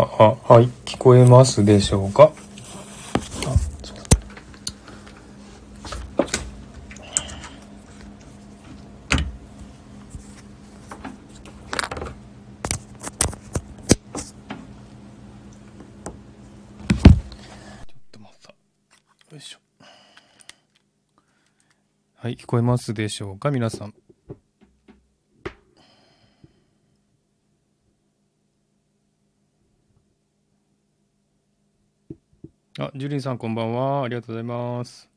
あ、あ、はい、聞こえますでしょうか、はい、聞こえますでしょうか？皆さん。ジュリンさんこんばんは。ありがとうございます。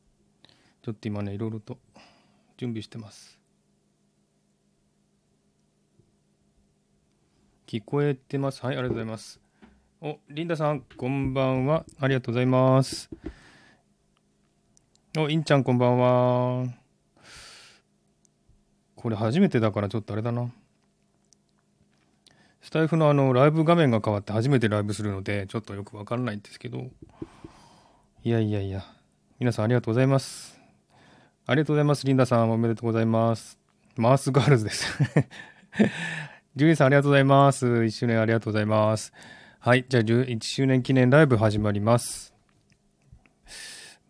ちょっと今ね、いろいろと準備してます。聞こえてます？はい、ありがとうございます。お、リンダさん、こんばんは。ありがとうございます。お、インちゃん、こんばんは。これ初めてだからちょっとあれだな。スタイフのあの、ライブ画面が変わって初めてライブするので、ちょっとよくわかんないんですけど。いやいやいや。皆さんありがとうございます。ありがとうございます。リンダさん、おめでとうございます。マースガールズです。ジュリーさん、ありがとうございます。1周年ありがとうございます。はい。じゃあ、1周年記念ライブ始まります。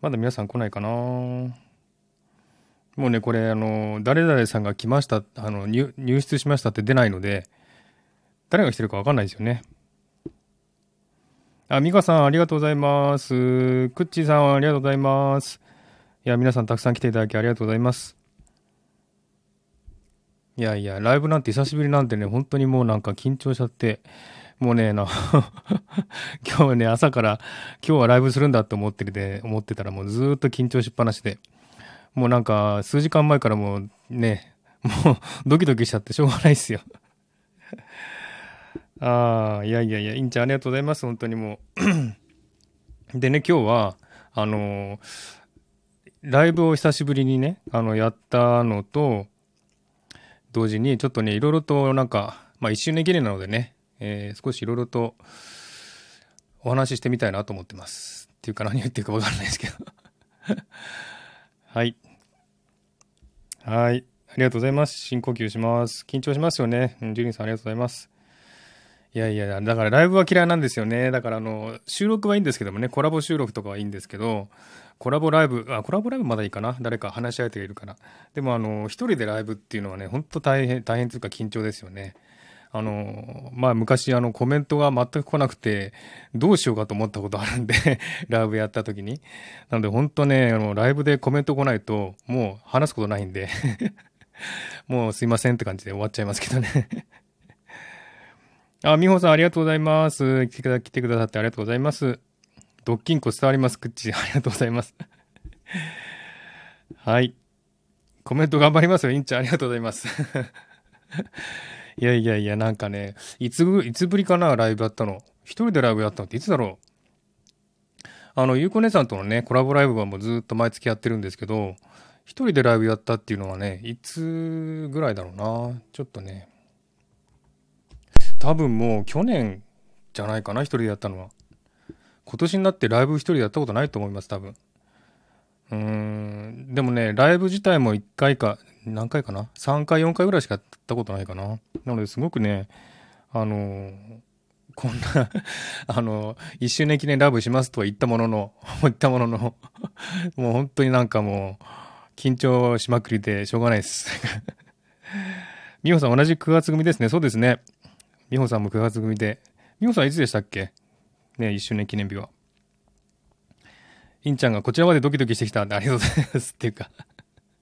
まだ皆さん来ないかなもうね、これ、あの、誰々さんが来ました、あの、入入室しましたって出ないので、誰が来てるかわかんないですよね。あ、ミカさん、ありがとうございます。クッチーさん、ありがとうございます。いや、皆さんたくさん来ていただきありがとうございます。いやいや、ライブなんて久しぶりなんてね、本当にもうなんか緊張しちゃって、もうね、な、今日はね、朝から今日はライブするんだって思ってて、思ってたらもうずっと緊張しっぱなしで、もうなんか数時間前からもうね、もうドキドキしちゃってしょうがないっすよ。ああ、いやいやいや、インちゃんありがとうございます、本当にもう。でね、今日は、あのライブを久しぶりにね、あの、やったのと、同時に、ちょっとね、いろいろとなんか、まあ一周年記念なのでね、えー少しいろいろとお話ししてみたいなと思ってます。っていうか何言ってるかわからないですけど。はい。はい。ありがとうございます。深呼吸します。緊張しますよね。うんジュリンさんありがとうございます。いやいや、だからライブは嫌いなんですよね。だからあの、収録はいいんですけどもね、コラボ収録とかはいいんですけど、コラボライブ、あ、コラボライブまだいいかな誰か話し相手がいるから。でもあの、一人でライブっていうのはね、本当大変、大変というか緊張ですよね。あの、まあ昔あのコメントが全く来なくて、どうしようかと思ったことあるんで、ライブやった時に。なので本当ね、あの、ライブでコメント来ないと、もう話すことないんで、もうすいませんって感じで終わっちゃいますけどね。あ、美穂さんありがとうございます。来てくださってありがとうございます。ドッキンコ伝わります、クッチ。ありがとうございます。はい。コメント頑張りますよ、インちゃん。ありがとうございます。いやいやいや、なんかね、いつぶ、いつぶりかな、ライブやったの。一人でライブやったのっていつだろう。あの、ゆうこ姉さんとのね、コラボライブはもうずっと毎月やってるんですけど、一人でライブやったっていうのはね、いつぐらいだろうな。ちょっとね、多分もう去年じゃないかな、一人でやったのは。今年になってライブ一人でやったことないと思います、多分。うーん、でもね、ライブ自体も1回か、何回かな ?3 回、4回ぐらいしかやったことないかな。なので、すごくね、あのこんな、あの、一周年記念ライブしますとは言ったものの、言ったものの、もう本当になんかもう、緊張しまくりでしょうがないです。美穂さん同じ9月組ですね。そうですね。美穂さんも9月組で。美穂さんいつでしたっけ？ね、一周年記念日は。インちゃんがこちらまでドキドキしてきたんでありがとうございますっていうか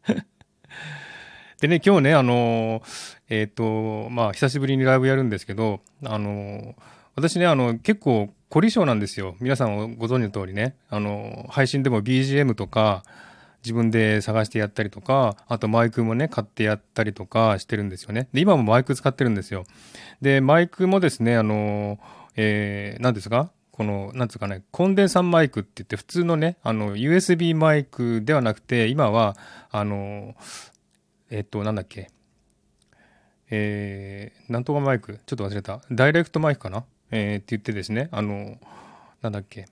でね、今日ね、あのーえっ、と、まあ、久しぶりにライブやるんですけど、あのー私ね、あの、結構、凝り性なんですよ。皆さんご存知の通りね。あの、配信でも BGM とか、自分で探してやったりとか、あとマイクもね、買ってやったりとかしてるんですよね。で、今もマイク使ってるんですよ。で、マイクもですね、あの、えー、何ですか？この、なんつうかね、コンデンサーマイクって言って、普通のね、あの、USB マイクではなくて、今は、あの、えっと、なんだっけ、えー、なんとかマイク、ちょっと忘れた。ダイレクトマイクかな？えー、って言ってですね、あの、なんだっけ、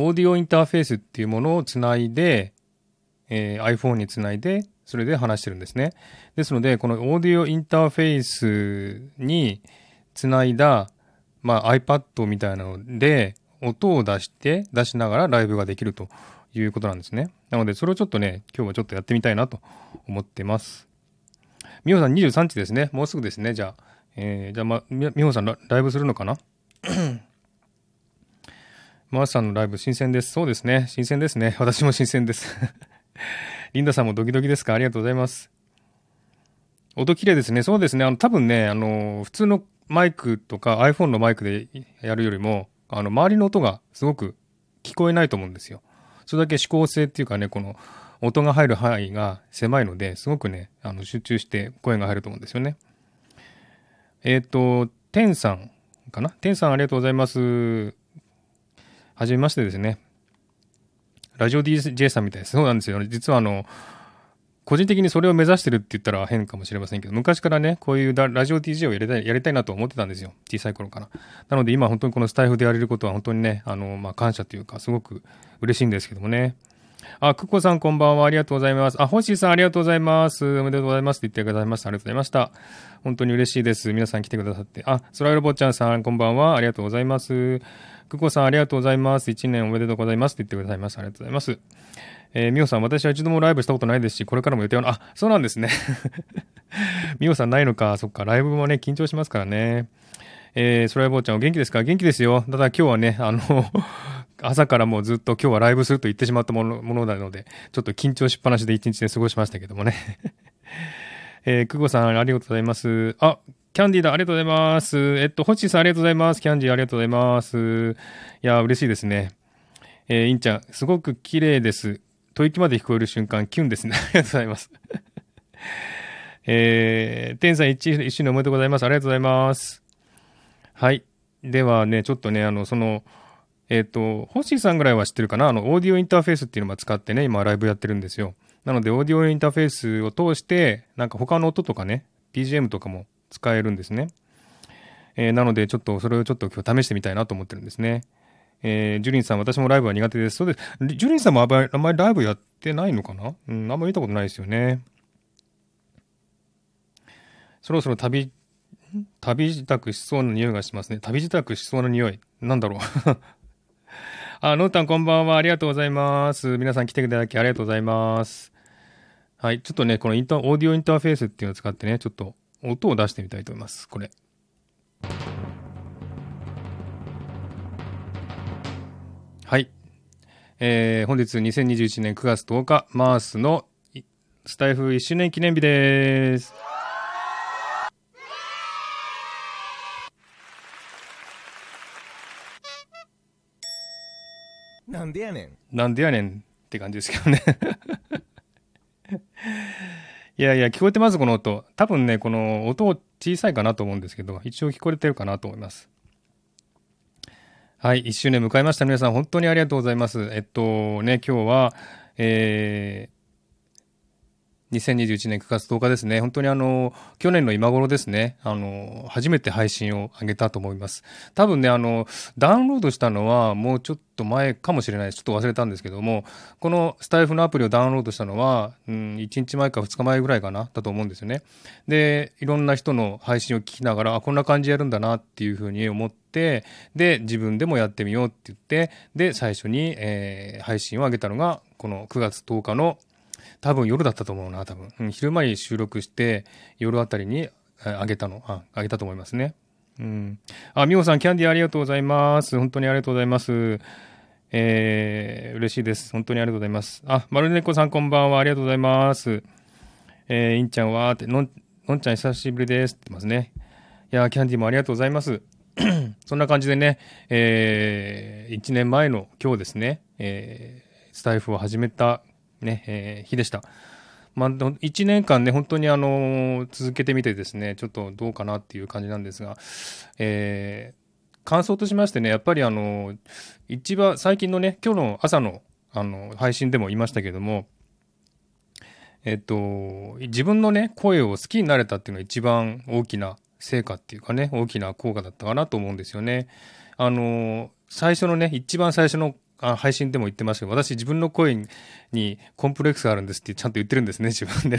オーディオインターフェースっていうものをつないで、えー iPhone につないで、それで話してるんですね。ですので、このオーディオインターフェースにつないだ、まあ iPad みたいなので、音を出して、出しながらライブができるということなんですね。なので、それをちょっとね、今日はちょっとやってみたいなと思ってます。みほさん23日ですね。もうすぐですね。じゃあ、えー、じゃあ、ま、みほさんライブするのかな？マースさんのライブ新鮮です。そうですね。新鮮ですね。私も新鮮です リンダさんもドキドキですか？ありがとうございます。音綺麗ですね。そうですね。あの、多分ね、あの、普通のマイクとか iPhone のマイクでやるよりも、あの、周りの音がすごく聞こえないと思うんですよ。それだけ指向性っていうかね、この音が入る範囲が狭いので、すごくね、あの、集中して声が入ると思うんですよね。えっ、ー、と、テンさんかな？テンさんありがとうございます。はじめましてですね。ラジオ DJ さんみたいです。そうなんですよ。ね実はあの、個人的にそれを目指してるって言ったら変かもしれませんけど、昔からね、こういうラジオ DJ をやりたい、やりたいなと思ってたんですよ。小さい頃から。なので今本当にこのスタイフでやれることは本当にね、あの、まあ、感謝というか、すごく嬉しいんですけどもね。あ、クコさんこんばんは。ありがとうございます。あ、ホッシーさんありがとうございます。おめでとうございますって言ってくださいました。ありがとうございました。本当に嬉しいです。皆さん来てくださって。あ、ソライロボッチャンさんこんばんは。ありがとうございます。クコさんありがとうございます。一年おめでとうございますって言ってくださいました。ありがとうございます。えー、みおさん、私は一度もライブしたことないですし、これからも予定は、あ、そうなんですね。みおさんないのか、そっか、ライブもね、緊張しますからね。えー、そらいぼうちゃんお元気ですか？元気ですよ。ただ今日はね、あの朝からもうずっと今日はライブすると言ってしまったものものなので、ちょっと緊張しっぱなしで一日で過ごしましたけどもね。えー、くごさんありがとうございます。あ、キャンディーだ、ありがとうございます。えっと、ホッチーさんありがとうございます。キャンディーありがとうございます。いや、嬉しいですね。えー、インちゃん、すごく綺麗です。吐息まで聞こえる瞬間、キュンですね。ありがとうございます。えー、天さん一一緒におめでとうございます。ありがとうございます。はい。ではね、ちょっとね、あの、その、えっ、ー、と、ホッシーさんぐらいは知ってるかな？あの、オーディオインターフェースっていうのを使ってね、今ライブやってるんですよ。なので、オーディオインターフェースを通して、なんか他の音とかね、BGM とかも使えるんですね。えー、なので、ちょっと、それをちょっと今日試してみたいなと思ってるんですね。えー、ジュリンさん、私もライブは苦手です。そうです。ジュリンさんもあんまりライブやってないのかな？うん、あんまり見たことないですよね。そろそろ旅、旅支度しそうな匂いがしますね。旅支度しそうな匂い。なんだろう。あ、ノータンこんばんは。ありがとうございます。皆さん来ていただきありがとうございます。はい。ちょっとね、このインター、オーディオインターフェースっていうのを使ってね、ちょっと音を出してみたいと思います。これ。はい。えー、本日2021年9月10日、マースのスタイフ1周年記念日です。なんでやねん。なんでやねんって感じですけどね いやいや、聞こえてます、この音。多分ね、この音小さいかなと思うんですけど、一応聞こえてるかなと思います。はい、1周年迎えました。皆さん、本当にありがとうございます。えっとね、今日は、え2021年9月10日ですね。本当にあの、去年の今頃ですね。あの、初めて配信を上げたと思います。多分ね、あの、ダウンロードしたのはもうちょっと前かもしれない。ちょっと忘れたんですけども、このスタイフのアプリをダウンロードしたのは、うん、1日前か2日前ぐらいかな、だと思うんですよね。で、いろんな人の配信を聞きながら、あ、こんな感じやるんだなっていうふうに思って、で、自分でもやってみようって言って、で、最初に、えー、配信を上げたのが、この9月10日の多分夜だったと思うな、多分。うん、昼間に収録して、夜あたりにあげたの、あ、あげたと思いますね。うん。あ、みほさん、キャンディーありがとうございます。本当にありがとうございます。えー、嬉しいです。本当にありがとうございます。あ、まるねこさんこんばんは。ありがとうございます。えー、いんちゃんは、って、のん、のんちゃん久しぶりです。ってますね。いや、キャンディーもありがとうございます。そんな感じでね、えー、1年前の今日ですね、えー、スタイフを始めたね、えー、日でした。まあ、1年間ね、本当にあの、続けてみてですね、ちょっとどうかなっていう感じなんですが、えー、感想としましてね、やっぱりあの、一番最近のね、今日の朝のあの配信でも言いましたけども、えっと、自分のね、声を好きになれたっていうのが一番大きな成果っていうかね、大きな効果だったかなと思うんですよね。あの、最初のね、一番最初のあ配信でも言ってましたけど、私自分の声にコンプレックスがあるんですってちゃんと言ってるんですね、自分で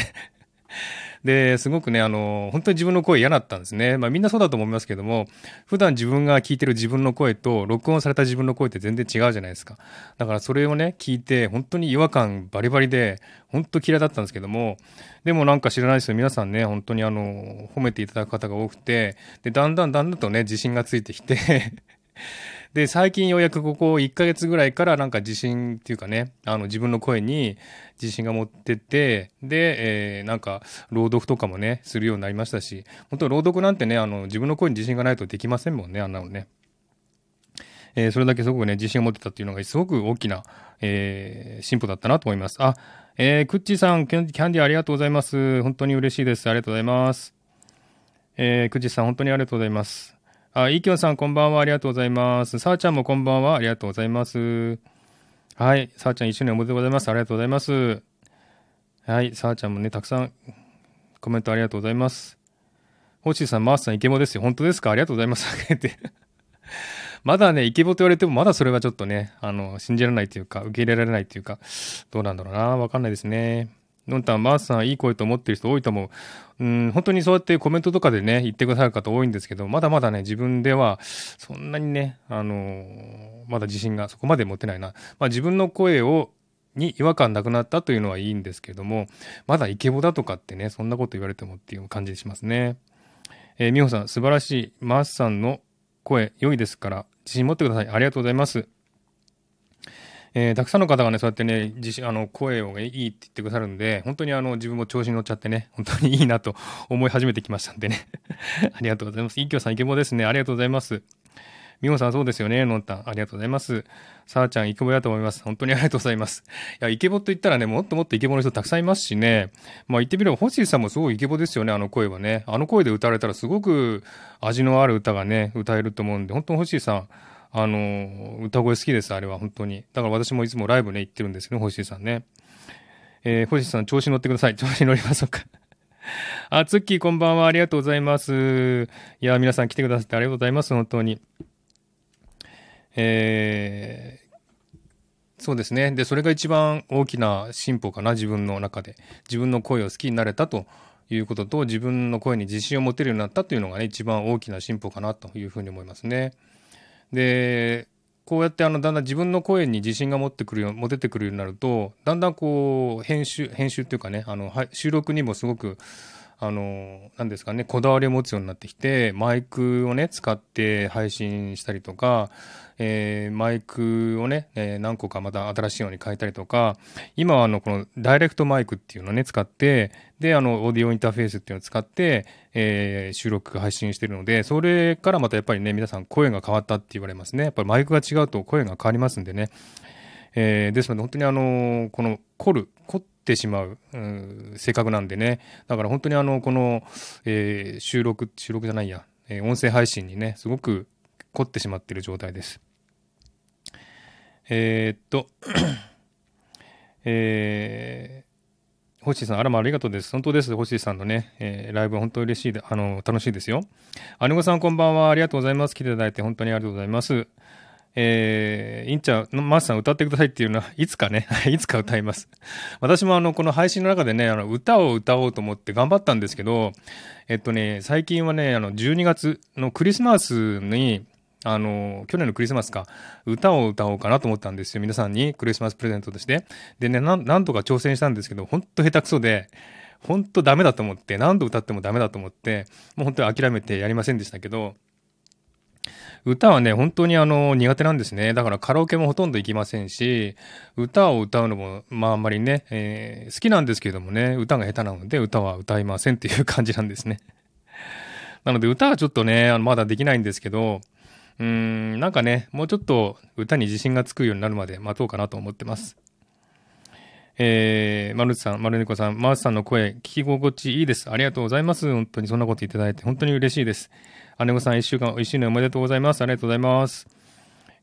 で、すごくね、あの、本当に自分の声嫌だったんですね。まあみんなそうだと思いますけども、普段自分が聞いてる自分の声と、録音された自分の声って全然違うじゃないですか。だからそれをね、聞いて、本当に違和感バリバリで、本当嫌いだったんですけども、でもなんか知らないですよ。皆さんね、本当にあの、褒めていただく方が多くて、で、だんだんだんだんとね、自信がついてきてで、最近ようやくここ1ヶ月ぐらいからなんか自信っていうかね、あの自分の声に自信が持ってて、で、えー、なんか朗読とかもね、するようになりましたし、本当朗読なんてね、あの自分の声に自信がないとできませんもんね、あんなのね。えー、それだけすごくね、自信を持ってたっていうのがすごく大きな、えー、進歩だったなと思います。あ、えー、クッチさん、キャンディーありがとうございます。本当に嬉しいです。ありがとうございます。えー、クッチさん、本当にありがとうございます。あ、イキョさん、こんばんは。ありがとうございます。さあちゃんもこんばんは。ありがとうございます。はい。さあちゃん、一緒におめでとうございます。ありがとうございます。はい。さあちゃんもね、たくさんコメントありがとうございます。星さん、マースさん、イケボですよ。本当ですか？ありがとうございます。まだね、イケボと言われても、まだそれはちょっとね、あの、信じられないというか、受け入れられないというか、どうなんだろうな。わかんないですね。のんたん、マーさん、いい声と思ってる人多いと思う。うん、本当にそうやってコメントとかでね、言ってくださる方多いんですけど、まだまだね、自分では、そんなにね、あのー、まだ自信がそこまで持てないな。まあ自分の声を、に違和感なくなったというのはいいんですけども、まだイケボだとかってね、そんなこと言われてもっていう感じしますね。えー、みほさん、素晴らしい。マースさんの声、良いですから、自信持ってください。ありがとうございます。えー、たくさんの方がね、そうやってね、自信、あの、声をいいって言ってくださるんで、本当にあの、自分も調子に乗っちゃってね、本当にいいなと 思い始めてきましたんでね。ありがとうございます。いきょさん、イケボですね。ありがとうございます。みほさん、そうですよね。のんたん、ありがとうございます。さあちゃん、イケボだと思います。本当にありがとうございます。いや、イケボと言ったらね、もっともっとイケボの人たくさんいますしね。まあ言ってみれば、星さんもすごいイケボですよね、あの声はね。あの声で歌われたらすごく味のある歌がね、歌えると思うんで、本当に星さん、あの、歌声好きです、あれは、本当に。だから私もいつもライブね、行ってるんですけど、星さんね。えー、星さん、調子乗ってください。調子乗りましょうか。あ、ツッキーこんばんは。ありがとうございます。いや、皆さん来てくださってありがとうございます。本当に。えー、そうですね。で、それが一番大きな進歩かな、自分の中で。自分の声を好きになれたということと、自分の声に自信を持てるようになったというのがね、一番大きな進歩かなというふうに思いますね。で、こうやってあのだんだん自分の声に自信が持ってくるよ持ててくるようになるとだんだんこう編集編集っていうかねあの収録にもすごくあの何ですかねこだわりを持つようになってきてマイクをね使って配信したりとかえー、マイクをね、えー、何個かまた新しいように変えたりとか、今はあの、このダイレクトマイクっていうのをね、使って、で、あの、オーディオインターフェースっていうのを使って、えー、収録、配信してるので、それからまたやっぱりね、皆さん声が変わったって言われますね。やっぱりマイクが違うと声が変わりますんでね。えー、ですので、本当にあの、この、凝る、凝ってしまう、うん、性格なんでね。だから本当にあの、この、えー、収録、収録じゃないや、えー、音声配信にね、すごく凝ってしまってる状態です。えー、っと、えー、星さん、あらまありがとうです。本当です。星さんのね、えー、ライブ本当嬉しいで、あの、楽しいですよ。姉御さんこんばんは。ありがとうございます。来ていただいて本当にありがとうございます。えー、インチャー、マスさん歌ってくださいっていうのは、いつかね、いつか歌います。私もあの、この配信の中でね、あの、歌を歌おうと思って頑張ったんですけど、えっとね、最近はね、あの、12月のクリスマスに、あの、去年のクリスマスか、歌を歌おうかなと思ったんですよ。皆さんにクリスマスプレゼントとして。でね、なんとか挑戦したんですけど、ほんと下手くそで、ほんとダメだと思って、何度歌ってもダメだと思って、もう本当に諦めてやりませんでしたけど、歌はね、本当にあの、苦手なんですね。だからカラオケもほとんど行きませんし、歌を歌うのも、まああんまりね、えー、好きなんですけどもね、歌が下手なので歌は歌いませんっていう感じなんですね。なので歌はちょっとね、あのまだできないんですけど、うん、なんかね、もうちょっと歌に自信がつくようになるまで待とうかなと思ってます。えー、マルチさん、マルネコさん、マースさんの声、聞き心地いいです。ありがとうございます。本当にそんなこといただいて、本当に嬉しいです。姉御さん、一週間、一周年おめでとうございます。ありがとうございます。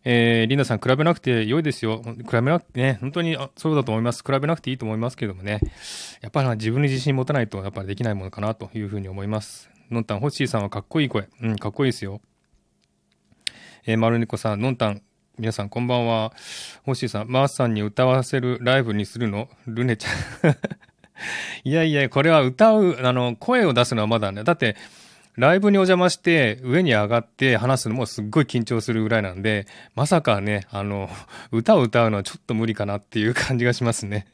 えー、リンダさん、比べなくて良いですよ。比べなくてね、本当にそうだと思います。比べなくていいと思いますけどもね。やっぱり自分に自信持たないと、やっぱりできないものかなというふうに思います。のんたん、ホッシーさんはかっこいい声。うん、かっこいいですよ。えー、丸猫さん、のんたん、皆さんこんばんは。星さん、マースさんに歌わせるライブにするの？ルネちゃん いやいや、これは歌う、あの、声を出すのはまだね。だって、ライブにお邪魔して上に上がって話すのもすっごい緊張するぐらいなんで、まさかね、あの、歌を歌うのはちょっと無理かなっていう感じがしますね。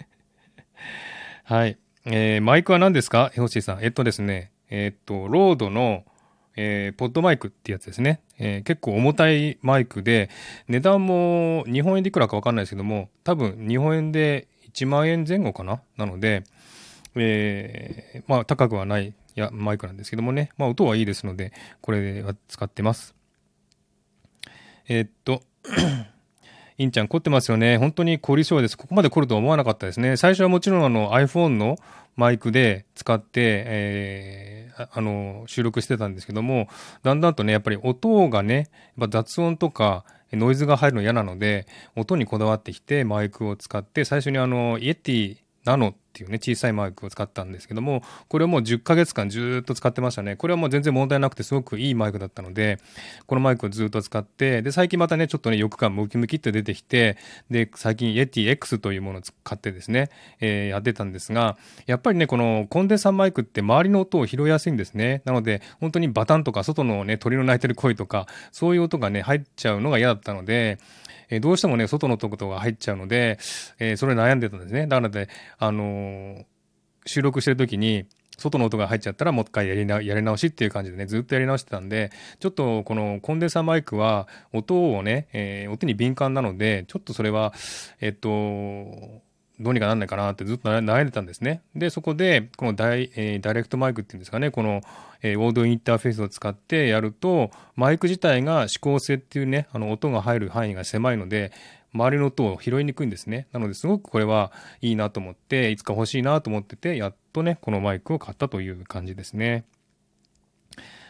はい。えー、マイクは何ですか？ヘホシーさん。えっとですね、え、っと、ロードの、えー、ポッドマイクってやつですね。えー、結構重たいマイクで、値段も日本円でいくらかわかんないですけども、多分日本円で1万円前後かな？なので、えー、まあ高くはないやマイクなんですけどもね、まあ音はいいですので、これは使ってます。えー、っと、インちゃん凝ってますよね。本当に凝り性です。ここまで凝るとは思わなかったですね。最初はもちろんあの iPhone のマイクで使って、えー、あの、収録してたんですけども、だんだんとね、やっぱり音がね、やっぱ雑音とか、ノイズが入るの嫌なので、音にこだわってきて、マイクを使って、最初にあの、イエティナノっていうね、小さいマイクを使ったんですけども、これをもう10ヶ月間ずっと使ってましたね。これはもう全然問題なくてすごくいいマイクだったので、このマイクをずっと使って、で、最近またね、ちょっとね、欲感ムキムキって出てきて、で、最近イエティ X というものを使ってですね、えー、やってたんですが、やっぱりね、このコンデンサーマイクって周りの音を拾いやすいんですね。なので、本当にバタンとか外のね、鳥の鳴いてる声とか、そういう音がね、入っちゃうのが嫌だったので、え、どうしてもね、外のとことが入っちゃうので、え、それ悩んでたんですね。だからで、あの、収録してる時に、外の音が入っちゃったらもう一回やりなやり直しっていう感じでね、ずっとやり直してたんで、ちょっとこのコンデンサーマイクは音をね、えー、音に敏感なので、ちょっとそれは、えっと、どうにかなんないかなってずっと悩んでたんですね。で、そこで、このダイ,、えー、ダイレクトマイクっていうんですかね、この、えー、オーディオインターフェースを使ってやると、マイク自体が指向性っていうね、あの音が入る範囲が狭いので、周りの音を拾いにくいんですね。なのですごくこれはいいなと思って、いつか欲しいなと思ってて、やっとね、このマイクを買ったという感じですね。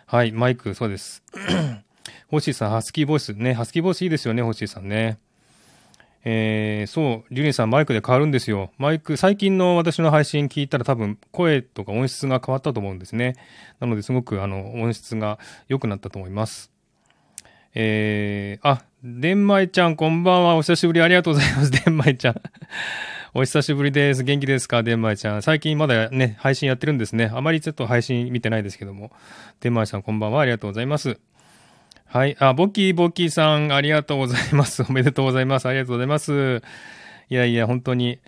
はい、マイク、そうです。ホッシーさん、ハスキーボイス。ね、ハスキーボイスいいですよね、ホッシーさんね。えー、そう、リュニさんマイクで変わるんですよ。マイク、最近の私の配信聞いたら多分声とか音質が変わったと思うんですね。なのですごくあの音質が良くなったと思います。えー、あ、デンマイちゃんこんばんは。お久しぶりありがとうございます。デンマイちゃん。お久しぶりです。元気ですか？デンマイちゃん。最近まだね、配信やってるんですね。あまりちょっと配信見てないですけども。デンマイさんこんばんは。ありがとうございます。はい。あ、ボキーボキーさん、ありがとうございます。おめでとうございます。ありがとうございます。いやいや、本当に、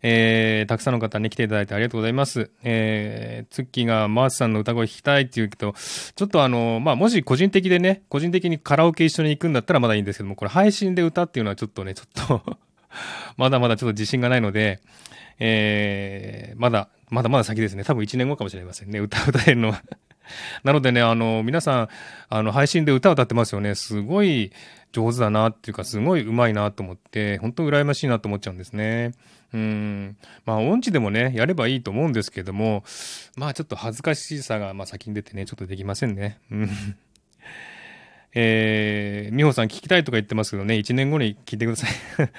えー、たくさんの方に来ていただいてありがとうございます。えー、ツッキーがマースさんの歌声聞きたいって言うけど、ちょっとあの、まあ、もし個人的でね、個人的にカラオケ一緒に行くんだったらまだいいんですけども、これ配信で歌っていうのはちょっとね、ちょっと まだまだちょっと自信がないので、えー、まだ、まだまだ先ですね。多分1年後かもしれませんね。歌歌えるのは なのでね、あの、皆さん、あの、配信で歌を歌ってますよね。すごい上手だなっていうか、すごい上手いなと思って、本当羨ましいなと思っちゃうんですね。うん。まあ、音痴でもね、やればいいと思うんですけども、まあ、ちょっと恥ずかしさが、まあ、先に出てね、ちょっとできませんね。うん。えー、美穂さん聞きたいとか言ってますけどね、1年後に聞いてください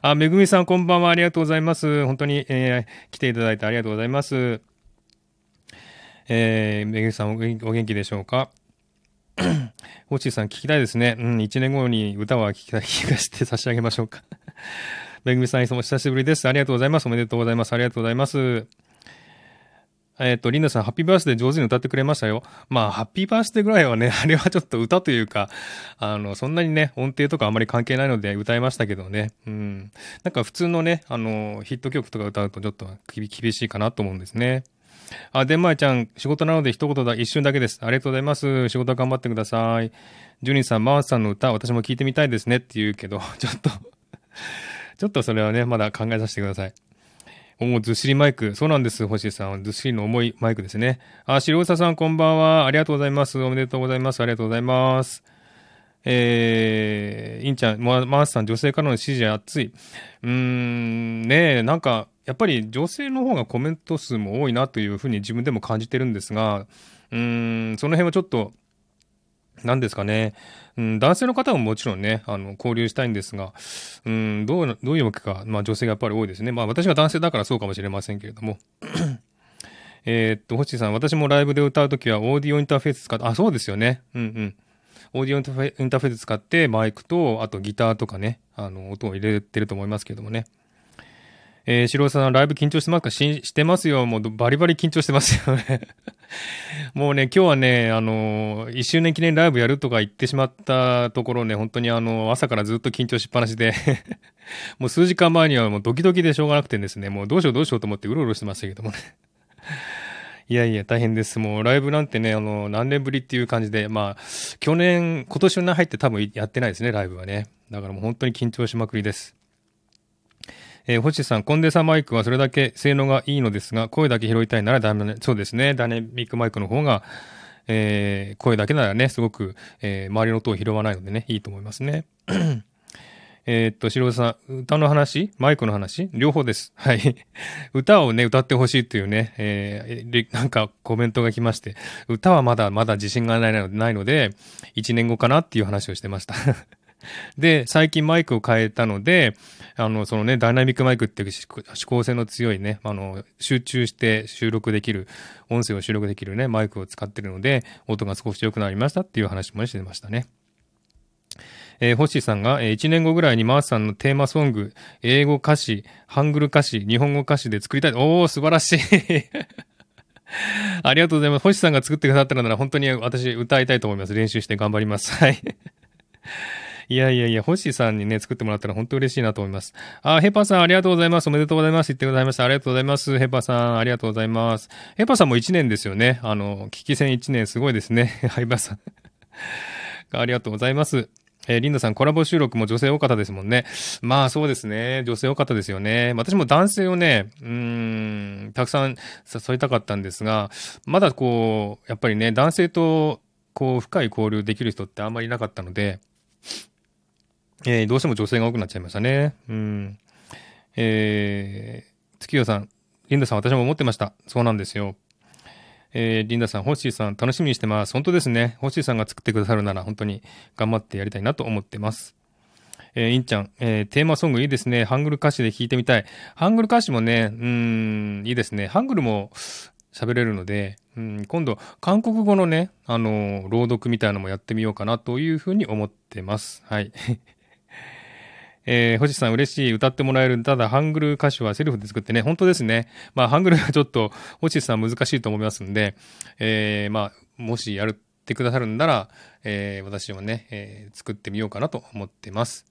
あ、めぐみさんこんばんは、ありがとうございます。本当に、えー、来ていただいてありがとうございます。えー、めぐみさんお元気でしょうか？ホッチーさん聞きたいですね。うん、1年後に歌は聞きたい気がして差し上げましょうか めぐみさんいつも久しぶりです。ありがとうございます。おめでとうございます。ありがとうございます。えっ、ー、と、リンダさん、ハッピーバースデー上手に歌ってくれましたよ。まあ、ハッピーバースデーぐらいはね、あれはちょっと歌というか、あの、そんなにね、音程とかあんまり関係ないので歌いましたけどね。うん。なんか普通のね、あの、ヒット曲とか歌うとちょっと厳しいかなと思うんですね。あ、デンマイちゃん、仕事なので一言だ、一瞬だけです。ありがとうございます。仕事頑張ってください。ジュニーさん、マースさんの歌、私も聞いてみたいですねって言うけど、ちょっとちょっとそれはね、まだ考えさせてください。おずっしりマイク。そうなんです、星さん。ずっしりの重いマイクですね。あ、白草さん、こんばんは。ありがとうございます。おめでとうございます。ありがとうございます。えー、インちゃん、マースさん、女性からの支持熱い。うーん、ねえ、なんか、やっぱり女性の方がコメント数も多いなというふうに自分でも感じてるんですが、うーん、その辺はちょっと、何ですかね。うん、男性の方ももちろんね、あの、交流したいんですが、うん、どう、どういうわけか、まあ女性がやっぱり多いですね。まあ私が男性だからそうかもしれませんけれども。えっと、星さん、私もライブで歌うときはオーディオインターフェース使って、あ、そうですよね。うんうん。オーディオインターフェース使ってマイクと、あとギターとかね、あの、音を入れてると思いますけれどもね。えー、白尾さん、ライブ緊張してますか？ししてますよ。もうバリバリ緊張してますよね。もうね、今日はね、あのー、1周年記念ライブやるとか言ってしまったところね、本当にあの、朝からずっと緊張しっぱなしで もう数時間前にはもうドキドキでしょうがなくてですね、もうどうしようどうしようと思ってうろうろしてましたけどもね いやいや、大変です。もうライブなんてね、あの、何年ぶりっていう感じで、まあ、去年、今年の入って多分やってないですね、ライブはね。だからもう本当に緊張しまくりです。えー、星さん、コンデンサーマイクはそれだけ性能がいいのですが、声だけ拾いたいならダメね。そうですね。ダイナミックマイクの方が、えー、声だけならね、すごく、えー、周りの音を拾わないのでね、いいと思いますね。えっと、白さん、歌の話？マイクの話？両方です。はい。歌をね、歌ってほしいっていうね、えー、なんかコメントが来まして、歌はまだまだ自信がないので、ないので、1年後かなっていう話をしてました。で、最近マイクを変えたので、あの、そのね、ダイナミックマイクっていう指向性の強いね、あの、集中して収録できる、音声を収録できるね、マイクを使ってるので、音が少し良くなりましたっていう話もしてましたね。えー、ホッシーさんが、えー、1年後ぐらいにマースさんのテーマソング、英語歌詞、ハングル歌詞、日本語歌詞で作りたい。おー、素晴らしい ありがとうございます。星さんが作ってくださったのなら本当に私歌いたいと思います。練習して頑張ります。はい。いやいやいや、星さんにね、作ってもらったら本当嬉しいなと思います。あ、ヘパさんありがとうございます。おめでとうございます。言ってくださいました。ありがとうございます。ヘパさんありがとうございます。ヘパさんも1年ですよね。あの、危機戦1年すごいですね。ハイバさん。ありがとうございます。えー、リンダさん、コラボ収録も女性多かったですもんね。まあそうですね。女性多かったですよね。私も男性をね、うん、たくさん誘いたかったんですが、まだこう、やっぱりね、男性と、こう、深い交流できる人ってあんまりいなかったので、えー、どうしても女性が多くなっちゃいましたね。うん。えー、月夜さん、リンダさん、私も思ってました。そうなんですよ。えー、リンダさん、ホッシーさん、楽しみにしてます。本当ですね。ホッシーさんが作ってくださるなら、本当に頑張ってやりたいなと思ってます。えー、インちゃん、えー、テーマソングいいですね。ハングル歌詞で弾いてみたい。ハングル歌詞もね、うん、いいですね。ハングルも喋れるので、うん、今度、韓国語のね、あの、朗読みたいなのもやってみようかなというふうに思ってます。はい。えー、星さん嬉しい。歌ってもらえる。ただ、ハングル歌手はセルフで作ってね。本当ですね。まあ、ハングルはちょっと、星さん難しいと思いますんで、えー、まあ、もしやるってくださるんなら、えー、私もね、えー、作ってみようかなと思ってます。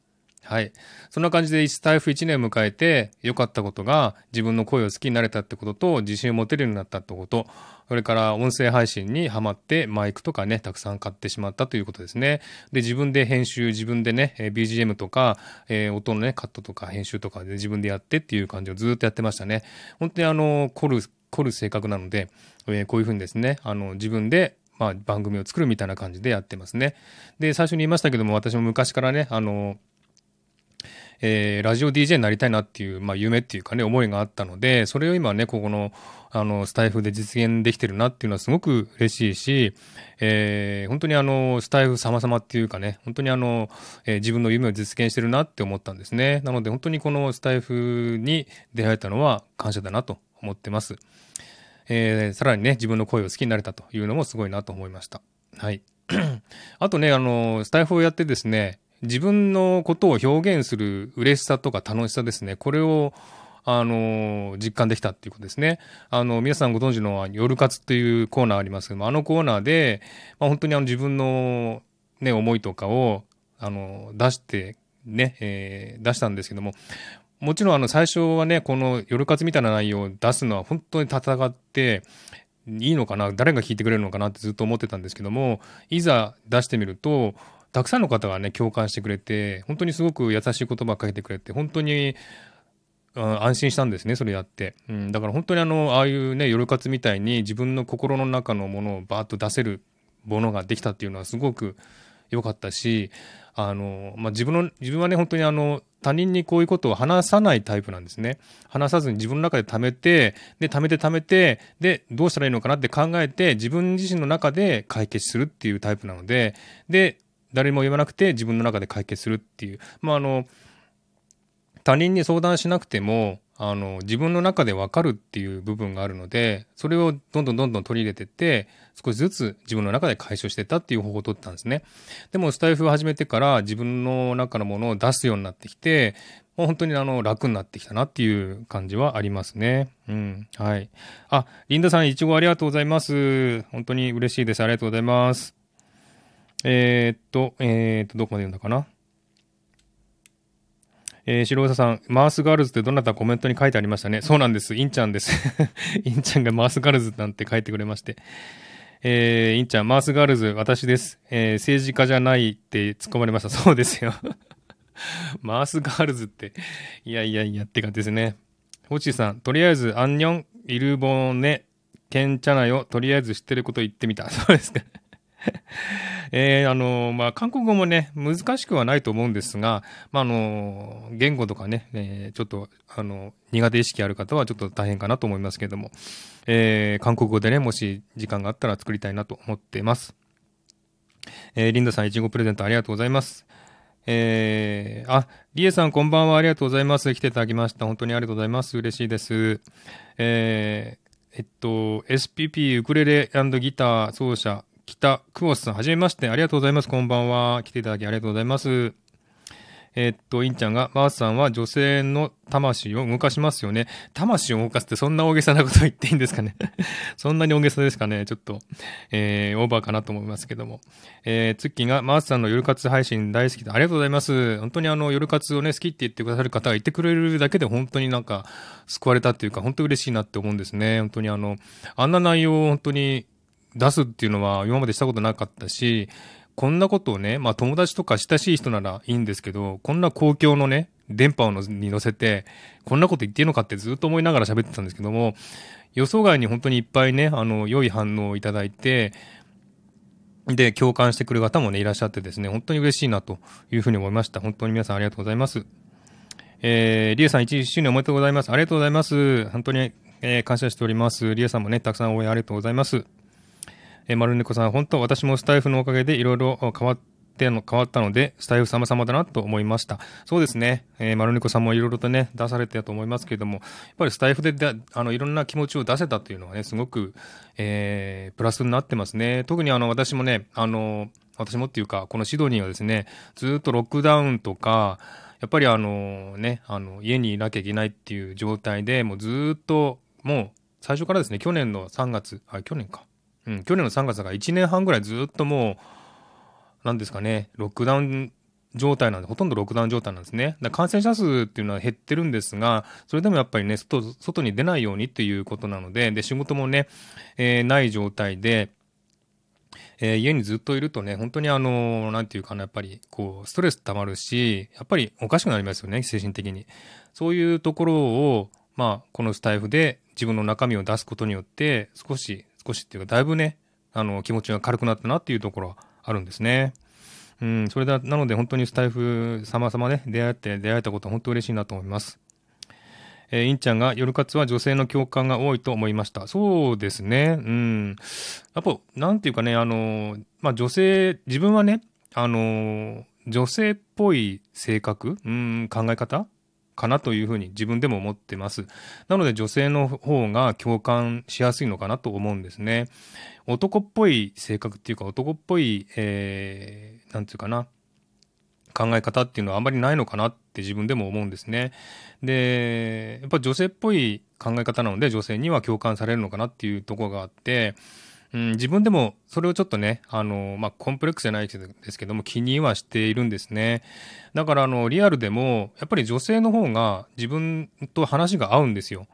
はい。そんな感じで、スタイフ1年迎えて、良かったことが、自分の声を好きになれたってことと、自信を持てるようになったってこと、それから音声配信にハマってマイクとかね、たくさん買ってしまったということですね。で、自分で編集、自分でね、BGM とか、えー、音のね、カットとか編集とかで自分でやってっていう感じをずっとやってましたね。本当にあの、凝る、凝る性格なので、えー、こういうふうにですね、あの、自分でまあ、番組を作るみたいな感じでやってますね。で、最初に言いましたけども、私も昔からね、あの、えー、ラジオ DJ になりたいなっていう、まあ、夢っていうかね、思いがあったので、それを今ね、ここの、あの、スタイフで実現できてるなっていうのはすごく嬉しいし、えー、本当にあの、スタイフ様々っていうかね、本当にあの、えー、自分の夢を実現してるなって思ったんですね。なので、本当にこのスタイフに出会えたのは感謝だなと思ってます。えー、さらにね、自分の声を好きになれたというのもすごいなと思いました。はい。あとね、あの、スタイフをやってですね、自分のことを表現する嬉しさとか楽しさですね。これを、あの、実感できたっていうことですね。あの、皆さんご存知の夜活っていうコーナーありますけども、あのコーナーで、まあ、本当にあの自分のね、思いとかを、あの、出して、ね、えー、出したんですけども、もちろんあの最初はね、この夜活みたいな内容を出すのは本当に戦って、いいのかな誰が聞いてくれるのかなってずっと思ってたんですけども、いざ出してみると、たくさんの方がね、共感してくれて、本当にすごく優しい言葉をかけてくれて、本当に、安心したんですね、それやって。うん、だから本当にあの、ああいうね、夜活みたいに自分の心の中のものをバーッと出せるものができたっていうのはすごく良かったし、あの、まあ、自分の、自分はね、本当にあの、他人にこういうことを話さないタイプなんですね。話さずに自分の中で貯めて、で、貯めて貯めて、で、どうしたらいいのかなって考えて、自分自身の中で解決するっていうタイプなので、で、誰も言わなくて自分の中で解決するっていう。まあ、あの、他人に相談しなくても、あの、自分の中でわかるっていう部分があるので、それをどんどんどんどん取り入れてって、少しずつ自分の中で解消してたっていう方法を取ったんですね。でも、スタイフを始めてから自分の中のものを出すようになってきてもう、本当にあの、楽になってきたなっていう感じはありますね。うん。はい。あ、リンダさん、いちごありがとうございます。本当に嬉しいです。ありがとうございます。えー、っと、えー、っと、どこまで言うんだかな？えー、白草さん、マースガールズってどなたコメントに書いてありましたね。そうなんです。インちゃんです。インちゃんがマースガールズなんて書いてくれまして。えー、インちゃん、マースガールズ、私です。えー、政治家じゃないって突っ込まれました。そうですよ。マースガールズって、いやいやいやって感じですね。ホチさん、とりあえず、안녕、일본에、괜찮아요、とりあえず知ってること言ってみた。そうですか。えー、あの、まあ、韓国語もね、難しくはないと思うんですが、まあ、あの、言語とかね、えー、ちょっと、あの、苦手意識ある方はちょっと大変かなと思いますけれども、えー、韓国語でね、もし時間があったら作りたいなと思っています。えー、リンダさん、いちごプレゼントありがとうございます。えー、あ、リエさんこんばんは。ありがとうございます。来ていただきました。本当にありがとうございます。嬉しいです。え、えっと、SPP ウクレレギター奏者、北久保さん、はじめまして。ありがとうございます。こんばんは。来ていただきありがとうございます。え、っと、インちゃんが、マースさんは女性の魂を動かしますよね。魂を動かすってそんな大げさなこと言っていいんですかね そんなに大げさですかねちょっと、えー、オーバーかなと思いますけども。えー、ツッキーが、マースさんの夜活配信大好きで、ありがとうございます。本当にあの、夜活をね、好きって言ってくださる方がいてくれるだけで、本当になんか、救われたっていうか、本当嬉しいなって思うんですね。本当にあの、あんな内容を本当に出すっていうのは今までしたことなかったし、こんなことをね、まあ友達とか親しい人ならいいんですけど、こんな公共のね、電波をに乗せて、こんなこと言っていいのかってずっと思いながら喋ってたんですけども、予想外に本当にいっぱいね、あの、良い反応をいただいて、で、共感してくる方もね、いらっしゃってですね、本当に嬉しいなというふうに思いました。本当に皆さんありがとうございます。えー、リエさん1周年おめでとうございます。ありがとうございます。本当に、えー、感謝しております。リエさんもね、たくさん応援ありがとうございます。えー、丸猫さん、本当私もスタイフのおかげでいろいろ変わっての、変わったので、スタイフ様々だなと思いました。そうですね。えー、丸猫さんもいろいろとね、出されてたと思いますけれども、やっぱりスタイフでであの、いろんな気持ちを出せたというのはね、すごく、えー、プラスになってますね。特にあの、私もね、あの、私もっていうか、このシドニーはですね、ずっとロックダウンとか、やっぱりあのね、あの、家にいなきゃいけないっていう状態で、もうずっと、もう、最初からですね、去年の3月、あ、去年か。うん、去年の3月だから1年半ぐらいずっともう、なんですかね、ロックダウン状態なんで、ほとんどロックダウン状態なんですね。だ感染者数っていうのは減ってるんですが、それでもやっぱりね、外、外に出ないようにっていうことなので、で、仕事もね、えー、ない状態で、えー、家にずっといるとね、本当にあの、なんていうかな、やっぱり、こう、ストレス溜まるし、やっぱりおかしくなりますよね、精神的に。そういうところを、まあ、このスタイフで自分の中身を出すことによって、少し少しっていうか、だいぶね、あの、気持ちが軽くなったなっていうところはあるんですね。うん、それだ、なので本当にスタイフ様々ね、出会って、出会えたことは本当嬉しいなと思います。えー、インちゃんが夜活は女性の共感が多いと思いました。そうですね。うん。やっぱ、なんていうかね、あの、まあ、女性、自分はね、あの、女性っぽい性格、うん、考え方かなというふうに自分でも思ってます。なので女性の方が共感しやすいのかなと思うんですね。男っぽい性格っていうか男っぽい、えー、なんていうかな、考え方っていうのはあんまりないのかなって自分でも思うんですね。で、やっぱ女性っぽい考え方なので女性には共感されるのかなっていうところがあって、うん、自分でもそれをちょっとね、あの、まあ、コンプレックスじゃないですけども、気にはしているんですね。だから、あの、リアルでも、やっぱり女性の方が自分と話が合うんですよ。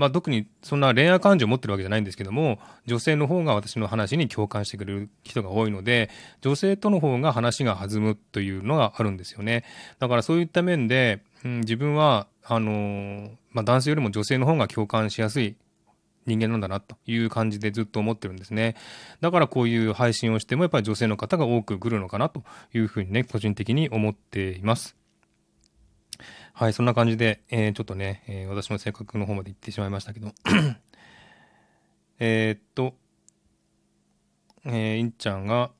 まあ、特にそんな恋愛感情を持ってるわけじゃないんですけども、女性の方が私の話に共感してくれる人が多いので、女性との方が話が弾むというのがあるんですよね。だからそういった面で、うん、自分は、あのまあ、男性よりも女性の方が共感しやすい人間なんだなという感じでずっと思ってるんですね。だからこういう配信をしてもやっぱり女性の方が多く来るのかなというふうにね、個人的に思っています。はい、そんな感じで、えー、ちょっとね、えー、私の性格の方まで行ってしまいましたけど えっと、えー、いんちゃんが、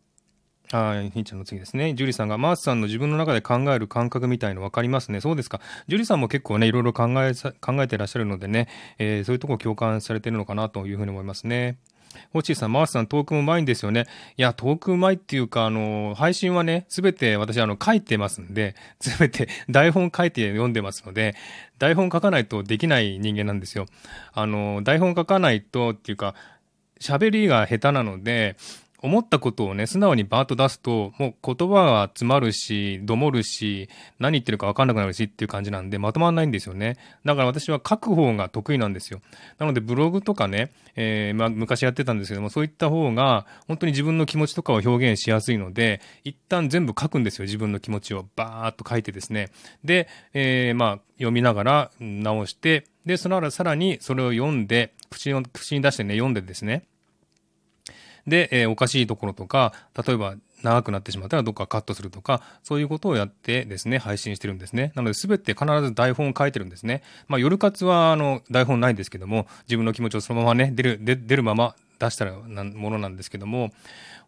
あひんちゃんの次ですね。ジュリさんが、マースさんの自分の中で考える感覚みたいの分かりますね。そうですか。ジュリさんも結構ね、いろいろ考え考えてらっしゃるのでね、えー、そういうとこ共感されてるのかなというふうに思いますね。ホッチーさん、マースさん、トークもうまいんですよね。いや、トークうまいっていうか、あの、配信はね、すべて私、あの、書いてますんで、すべて台本書いて読んでますので、台本書かないとできない人間なんですよ。あの、台本書かないとっていうか、喋りが下手なので、思ったことをね、素直にバーッと出すと、もう言葉が詰まるし、どもるし、何言ってるか分かんなくなるしっていう感じなんで、まとまんないんですよね。だから私は書く方が得意なんですよ。なので、ブログとかね、えー、まあ、昔やってたんですけども、そういった方が、本当に自分の気持ちとかを表現しやすいので、一旦全部書くんですよ、自分の気持ちを。バーッと書いてですね。で、えー、まあ、読みながら直して、で、そのらさらにそれを読んで、口を、口に出してね、読んでですね。で、えー、おかしいところとか、例えば長くなってしまったらどっかカットするとか、そういうことをやってですね、配信してるんですね。なので、すべて必ず台本を書いてるんですね。まあ、夜活は、あの、台本ないんですけども、自分の気持ちをそのままね、出る、出出るまま出したらなものなんですけども、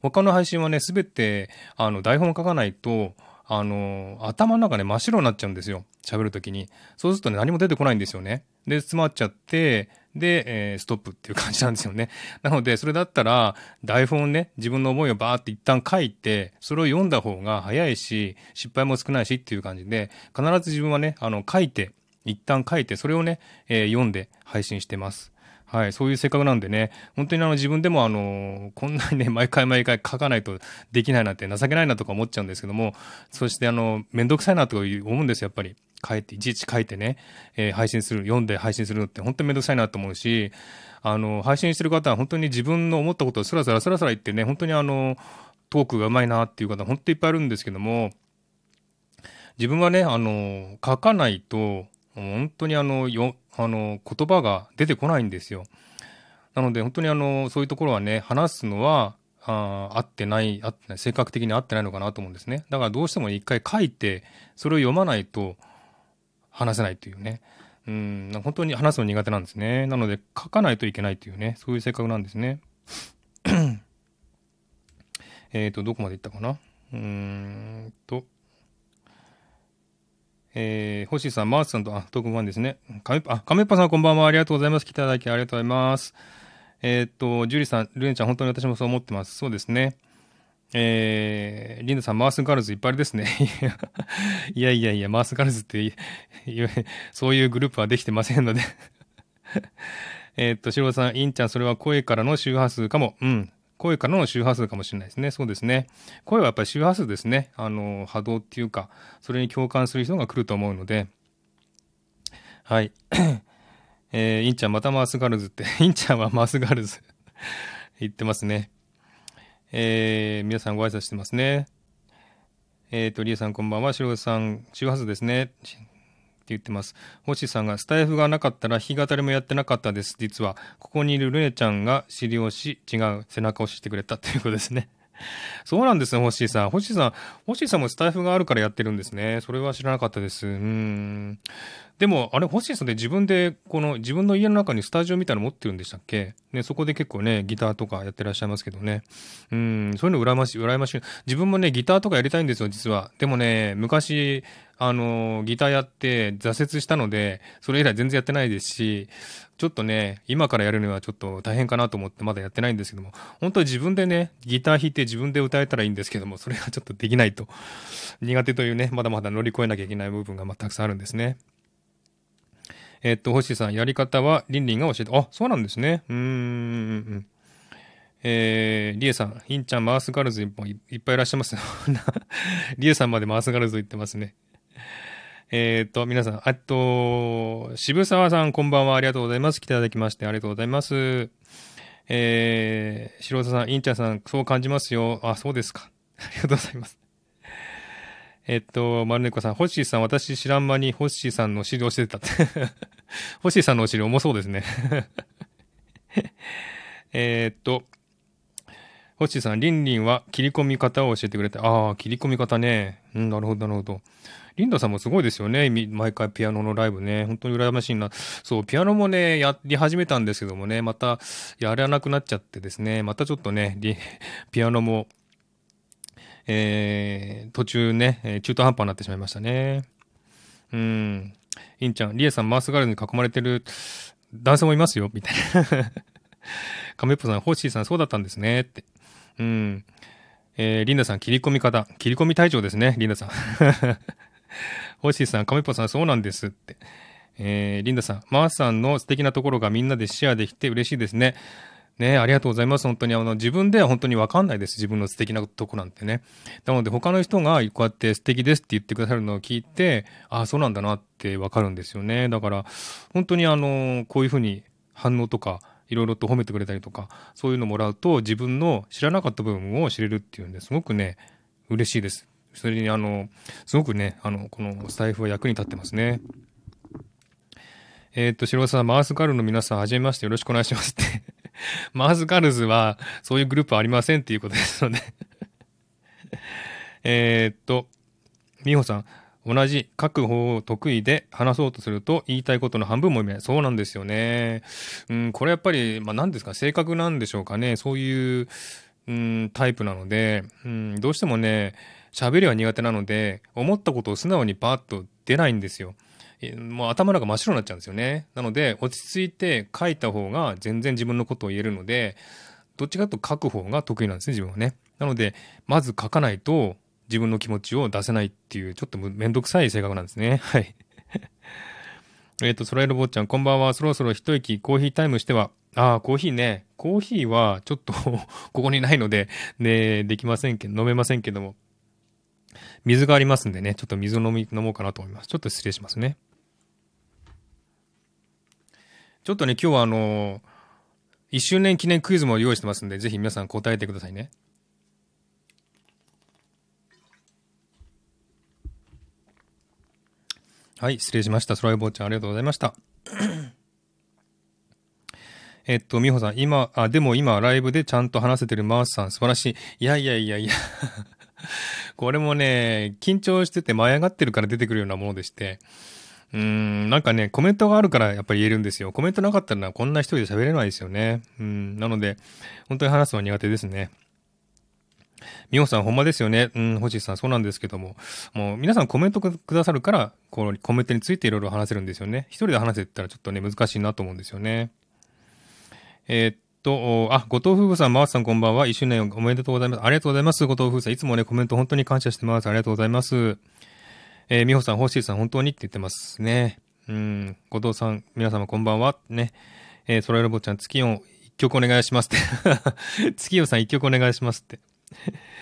他の配信はね、すべて、あの、台本を書かないと、あの、頭の中ね、真っ白になっちゃうんですよ。喋るときに。そうするとね、何も出てこないんですよね。で、詰まっちゃって、で、えー、ストップっていう感じなんですよね。なので、それだったら、台本をね、自分の思いをバーって一旦書いて、それを読んだ方が早いし、失敗も少ないしっていう感じで、必ず自分はね、あの、書いて、一旦書いて、それをね、えー、読んで配信してます。はい、そういう性格なんでね、本当にあの自分でもあの、こんなにね、毎回毎回書かないとできないなって情けないなとか思っちゃうんですけども、そしてあの、めんどくさいなとか思うんですよ、やっぱり。書いて、いちいち書いてね、えー、配信する、読んで配信するのって本当にめんどくさいなと思うし、あの、配信してる方は本当に自分の思ったことをスラスラスラスラ言ってね、本当にあの、トークがうまいなっていう方本当にいっぱいいるんですけども、自分はね、あの、書かないと、本当にあの、よ、あの、言葉が出てこないんですよ。なので、本当にあの、そういうところはね、話すのは、あ合ってない、合ってない、性格的に合ってないのかなと思うんですね。だからどうしても一回書いて、それを読まないと話せないというね。うん、本当に話すの苦手なんですね。なので、書かないといけないというね、そういう性格なんですね。えっと、どこまでいったかなうーんと、えー、星さん、マースさんと、あ、トークファンですね。カメあ、カメッパさんこんばんは。ありがとうございます。来ていただきありがとうございます。えー、っと、ジュリさん、ルネちゃん、本当に私もそう思ってます。そうですね。えー、リンダさん、マースガールズいっぱいですね。いやいやいや、マースガールズってそういうグループはできてませんので えっと、シロさん、インちゃん、それは声からの周波数かも。うん。声からの周波数かもしれないですね。そうですね。声はやっぱり周波数ですね。あの、波動っていうか、それに共感する人が来ると思うので。はい。えー、インちゃん、またマースガールズって、インちゃんはマースガールズ 言ってますね。えー、皆さんご挨拶してますね。えっ、ー、と、リエさんこんばんは。シロさん、周波数ですね。って言ってます。星さんが、スタイフがなかったら弾き語りもやってなかったです。実は、ここにいるルネちゃんが尻押し、違う、背中を押ししてくれたということですね。そうなんですね、星さん。星さん、星さんもスタイフがあるからやってるんですね。それは知らなかったです。うん。でも、あれ、星さんって自分で、この自分の家の中にスタジオみたいなの持ってるんでしたっけ？ね、そこで結構ね、ギターとかやってらっしゃいますけどね。うん、そういうの羨ましい、羨ましい。自分もね、ギターとかやりたいんですよ、実は。でもね、昔、あの、ギターやって挫折したので、それ以来全然やってないですし、ちょっとね、今からやるにはちょっと大変かなと思ってまだやってないんですけども、本当に自分でね、ギター弾いて自分で歌えたらいいんですけども、それがちょっとできないと。苦手というね、まだまだ乗り越えなきゃいけない部分がまたくさんあるんですね。えっと、星さん、やり方はリンリンが教えて、あ、そうなんですね。うーん。えー、リエさん、ヒンちゃん、マースガールズいっぱいいらっしゃいます。リエさんまでマースガールズ言ってますね。えっ、と、皆さん、あと、渋沢さん、こんばんは。ありがとうございます。来ていただきまして、ありがとうございます。えー、白田さん、インちゃんさん、そう感じますよ。あ、そうですか。ありがとうございます。えっと、丸猫さん、ホッシーさん、私知らん間にホッシーさんのお尻をしてたって。ホッシーさんのお尻重そうですね。えっと、ホッシーさん、リンリンは切り込み方を教えてくれて、ああ、切り込み方ね。うん、なるほど、なるほど。リンダさんもすごいですよね。毎回ピアノのライブね。本当に羨ましいな。そう、ピアノもね、やり始めたんですけどもね、またやらなくなっちゃってですね、またちょっとね、ピアノもえー、途中ね、中途半端になってしまいましたね。うん。インちゃん、リエさん、マースガールに囲まれてる男性もいますよ、みたいな。亀っぽさん、ホッシーさん、そうだったんですね。って。うん。えー、リンダさん、切り込み方。切り込み隊長ですね、リンダさん。ホッシーさん、亀っぽさん、そうなんですって。えー、リンダさん、マースさんの素敵なところがみんなでシェアできて嬉しいですね。ねありがとうございます。本当に、あの、自分では本当にわかんないです。自分の素敵なとこなんてね。なので、他の人がこうやって素敵ですって言ってくださるのを聞いて、ああ、そうなんだなってわかるんですよね。だから、本当にあの、こういうふうに反応とか、いろいろと褒めてくれたりとか、そういうのもらうと、自分の知らなかった部分を知れるっていうんですごくね、嬉しいです。それに、あの、すごくね、あの、このスタイフは役に立ってますね。えっ、と、白さん、マースガールの皆さん、はじめましてよろしくお願いしますって マーズガールズはそういうグループありませんっていうことですので えっと、美穂さん、同じ書く方を得意で話そうとすると言いたいことの半分も読めない。そうなんですよね。うん、これやっぱり、まあ何ですか、性格なんでしょうかね。そういう、うん、タイプなので、うん、どうしてもね、喋りは苦手なので、思ったことを素直にパーッと出ないんですよ。もう頭の中真っ白になっちゃうんですよね。なので、落ち着いて書いた方が全然自分のことを言えるので、どっちかと書く方が得意なんですね、自分はね。なので、まず書かないと自分の気持ちを出せないっていう、ちょっとめんどくさい性格なんですね。はい。えっと、ソライル坊ちゃん、こんばんは。そろそろ一息コーヒータイムしては、ああ、コーヒーね。コーヒーはちょっと ここにないので、ね、できませんけど、飲めませんけども。水がありますんでね、ちょっと水を飲み、飲もうかなと思います。ちょっと失礼しますね。ちょっとね、今日はあのー、1周年記念クイズも用意してますんで、ぜひ皆さん答えてくださいね。はい、失礼しました。ソライボーちゃん、ありがとうございました。えっと、美穂さん、今、あ、でも今、ライブでちゃんと話せてるマースさん、素晴らしい。いやいやいやいや これもね、緊張してて舞い上がってるから出てくるようなものでして、うん、なんかね、コメントがあるからやっぱり言えるんですよ。コメントなかったらこんな一人で喋れないですよね。うん、なので、本当に話すのは苦手ですね。みほさん、ほんまですよね。うん、星さん、そうなんですけども。もう、皆さんコメントくださるから、このコメントについていろいろ話せるんですよね。一人で話せたらちょっとね、難しいなと思うんですよね。えー、っと、あ、後藤夫婦さん、マースさんこんばんは。一周年おめでとうございます。ありがとうございます。後藤夫婦さん、いつもね、コメント本当に感謝してます。ありがとうございます。えー、美穂さん、星さん、本当にって言ってますね。うん、後藤さん、皆様こんばんは。ね。えー、ソライロボちゃん、月音、一曲お願いしますって。月夜さん、一曲お願いしますって。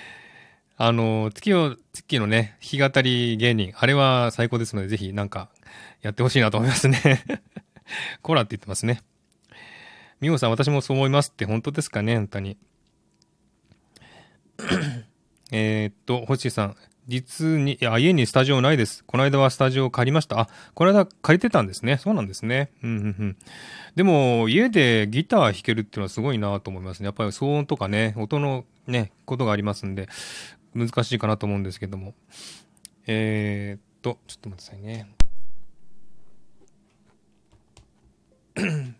あの、月夜、月のね、弾き語り芸人、あれは最高ですので、ぜひなんか、やってほしいなと思いますね コラって言ってますね。美穂さん、私もそう思いますって、本当ですかね、本当に。えっと、星さん、実に、いや、家にスタジオないです。この間はスタジオ借りました。あ、この間借りてたんですね。そうなんですね。うん、うん、うん。でも、家でギター弾けるっていうのはすごいなと思いますね。やっぱり騒音とかね、音のね、ことがありますんで、難しいかなと思うんですけども。えー、っと、ちょっと待ってくださいね。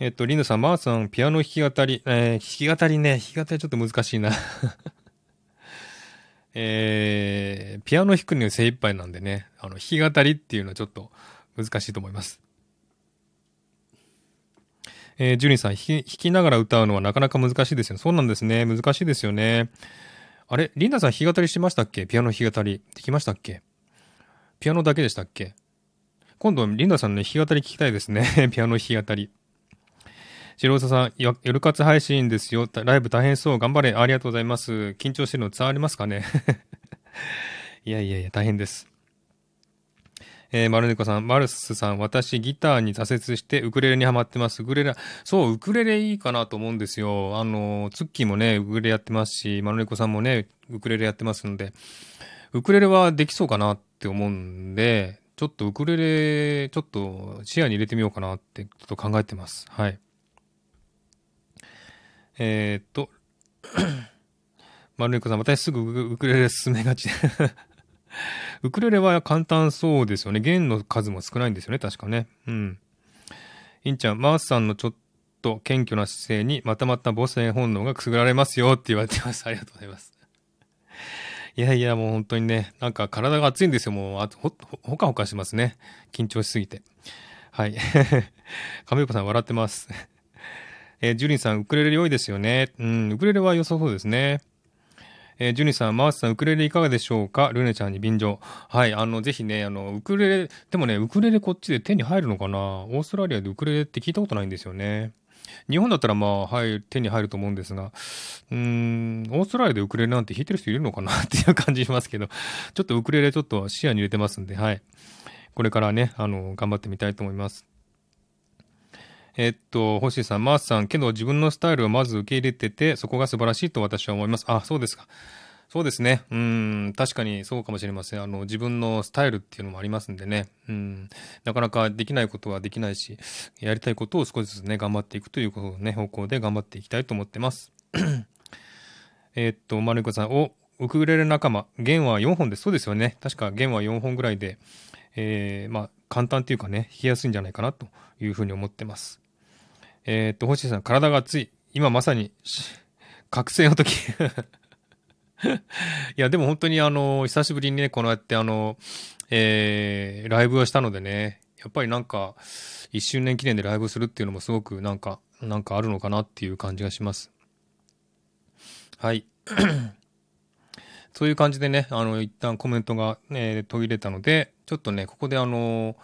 えっと、リンダさん、マーさん、ピアノ弾き語り、えー、弾き語りね、弾き語りちょっと難しいなえー、ピアノ弾くには精一杯なんでね、あの、弾き語りっていうのはちょっと難しいと思います。えー、ジュリンさん弾き、弾きながら歌うのはなかなか難しいですよね。そうなんですね。難しいですよね。あれリンダさん弾き語りしましたっけ？ピアノ弾き語り。できましたっけ？ピアノだけでしたっけ？今度、リンダさんの、ね、弾き語り聞きたいですね。ピアノ弾き語り。白尾さん、夜活配信ですよ。ライブ大変そう。頑張れ。ありがとうございます。緊張してるの伝わりますかね？いやいやいや、大変です。えー、丸猫さん、マルスさん、私ギターに挫折してウクレレにハマってます。ウクレレ、そう、ウクレレいいかなと思うんですよ。あの、ツッキーもね、ウクレレやってますし、丸猫さんもね、ウクレレやってますので、ウクレレはできそうかなって思うんで、ちょっとウクレレ、ちょっと視野に入れてみようかなってちょっと考えてます。はい。えー、っと、丸猫さん、私すぐウクレレ進めがち。ウクレレは簡単そうですよね。弦の数も少ないんですよね、確かね。うん。インちゃん、マースさんのちょっと謙虚な姿勢にまたまた母性本能がくすぐられますよって言われてます。ありがとうございます。いやいや、もう本当にね、なんか体が熱いんですよ。もう、あほ、ほかほかしますね。緊張しすぎて。はい。亀岡さん笑ってます。えー、ジュリンさん、ウクレレ良いですよね。うん、ウクレレは良さそうですね。えー、ジュニさん、マースさん、ウクレレいかがでしょうか？ルネちゃんに便乗。はい、あの、ぜひね、あの、ウクレレ、でもね、ウクレレこっちで手に入るのかな？オーストラリアでウクレレって聞いたことないんですよね。日本だったらまあ、はい、手に入ると思うんですが、うーん、オーストラリアでウクレレなんて弾いてる人いるのかな？っていう感じしますけど、ちょっとウクレレちょっと視野に入れてますんで、はい。これからね、あの、頑張ってみたいと思います。えっと、星さん、マースさん、けど自分のスタイルをまず受け入れてて、そこが素晴らしいと私は思います。あ、そうですか。そうですね。うん、確かにそうかもしれません。あの、自分のスタイルっていうのもありますんでね。うん、なかなかできないことはできないし、やりたいことを少しずつね、頑張っていくということをね、方向で頑張っていきたいと思ってます。えっと、マルコさん、お、ウクレレ仲間、弦は4本です。そうですよね。確か弦は4本ぐらいで、えー、まあ、簡単っていうかね、弾きやすいんじゃないかなというふうに思ってます。えー、っと、星さん、体が熱い。今まさに、覚醒の時 いや、でも本当にあの、久しぶりにね、このやってあの、えー、ライブをしたのでね、やっぱりなんか、一周年記念でライブするっていうのもすごくなんか、なんかあるのかなっていう感じがします。はい。そういう感じでね、あの、一旦コメントがね、途切れたので、ちょっとね、ここであの、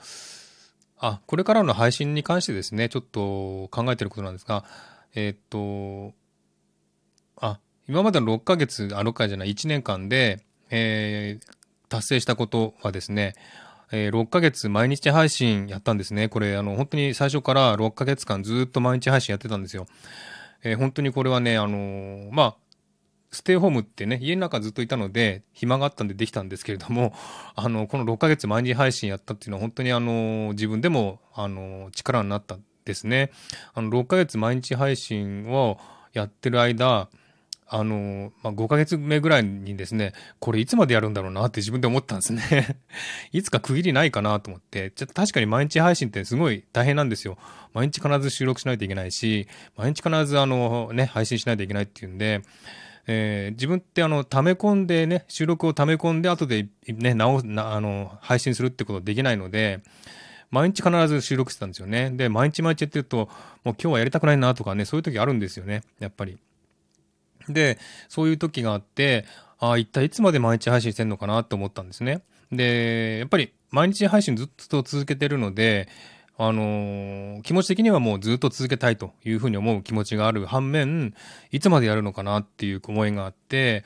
あ、これからの配信に関してですね、ちょっと考えてることなんですが、えー、っと、あ、今までの6ヶ月、あ、6回じゃない、1年間で、えー、達成したことはですね、えー、6ヶ月毎日配信やったんですね。これ、あの、本当に最初から6ヶ月間ずっと毎日配信やってたんですよ。えー、本当にこれはね、あのー、まあ、ステイホームってね、家の中ずっといたので、暇があったんでできたんですけれども、あの、この6ヶ月毎日配信やったっていうのは本当にあの、自分でも、あの、力になったんですね。あの、6ヶ月毎日配信をやってる間、あの、まあ、5ヶ月目ぐらいにですね、これいつまでやるんだろうなって自分で思ったんですね いつか区切りないかなと思って、ちょっと確かに毎日配信ってすごい大変なんですよ。毎日必ず収録しないといけないし、毎日必ずあのね、配信しないといけないっていうんで、えー、自分ってあの、溜め込んでね、収録を溜め込んで後でね、直な、あの、配信するってことできないので、毎日必ず収録してたんですよね。で、毎日毎日やってると、もう今日はやりたくないなとかね、そういう時あるんですよね、やっぱり。で、そういう時があって、ああ、一体いつまで毎日配信してんのかなって思ったんですね。で、やっぱり毎日配信ずっと続けてるので、あのー、気持ち的にはもうずっと続けたいというふうに思う気持ちがある反面、いつまでやるのかなっていう思いがあって、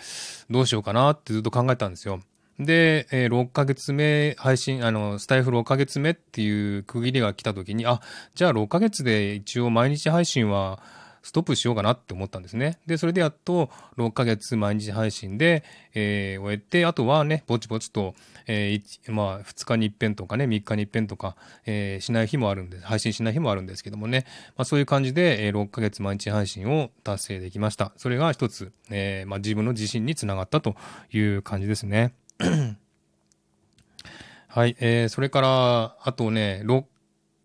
どうしようかなってずっと考えたんですよ。で、えー、6ヶ月目、配信、あの、スタイフ6ヶ月目っていう区切りが来た時に、あ、じゃあ6ヶ月で一応毎日配信は、ストップしようかなって思ったんですね。で、それでやっと6ヶ月毎日配信で、えー、終えて、あとはね、ぼちぼちと、えー、まあ、2日に一遍とかね、3日に一遍とか、えー、しない日もあるんです、配信しない日もあるんですけどもね、まあそういう感じで、えー、6ヶ月毎日配信を達成できました。それが一つ、えー、まあ自分の自信につながったという感じですね。はい、えー、それから、あとね、6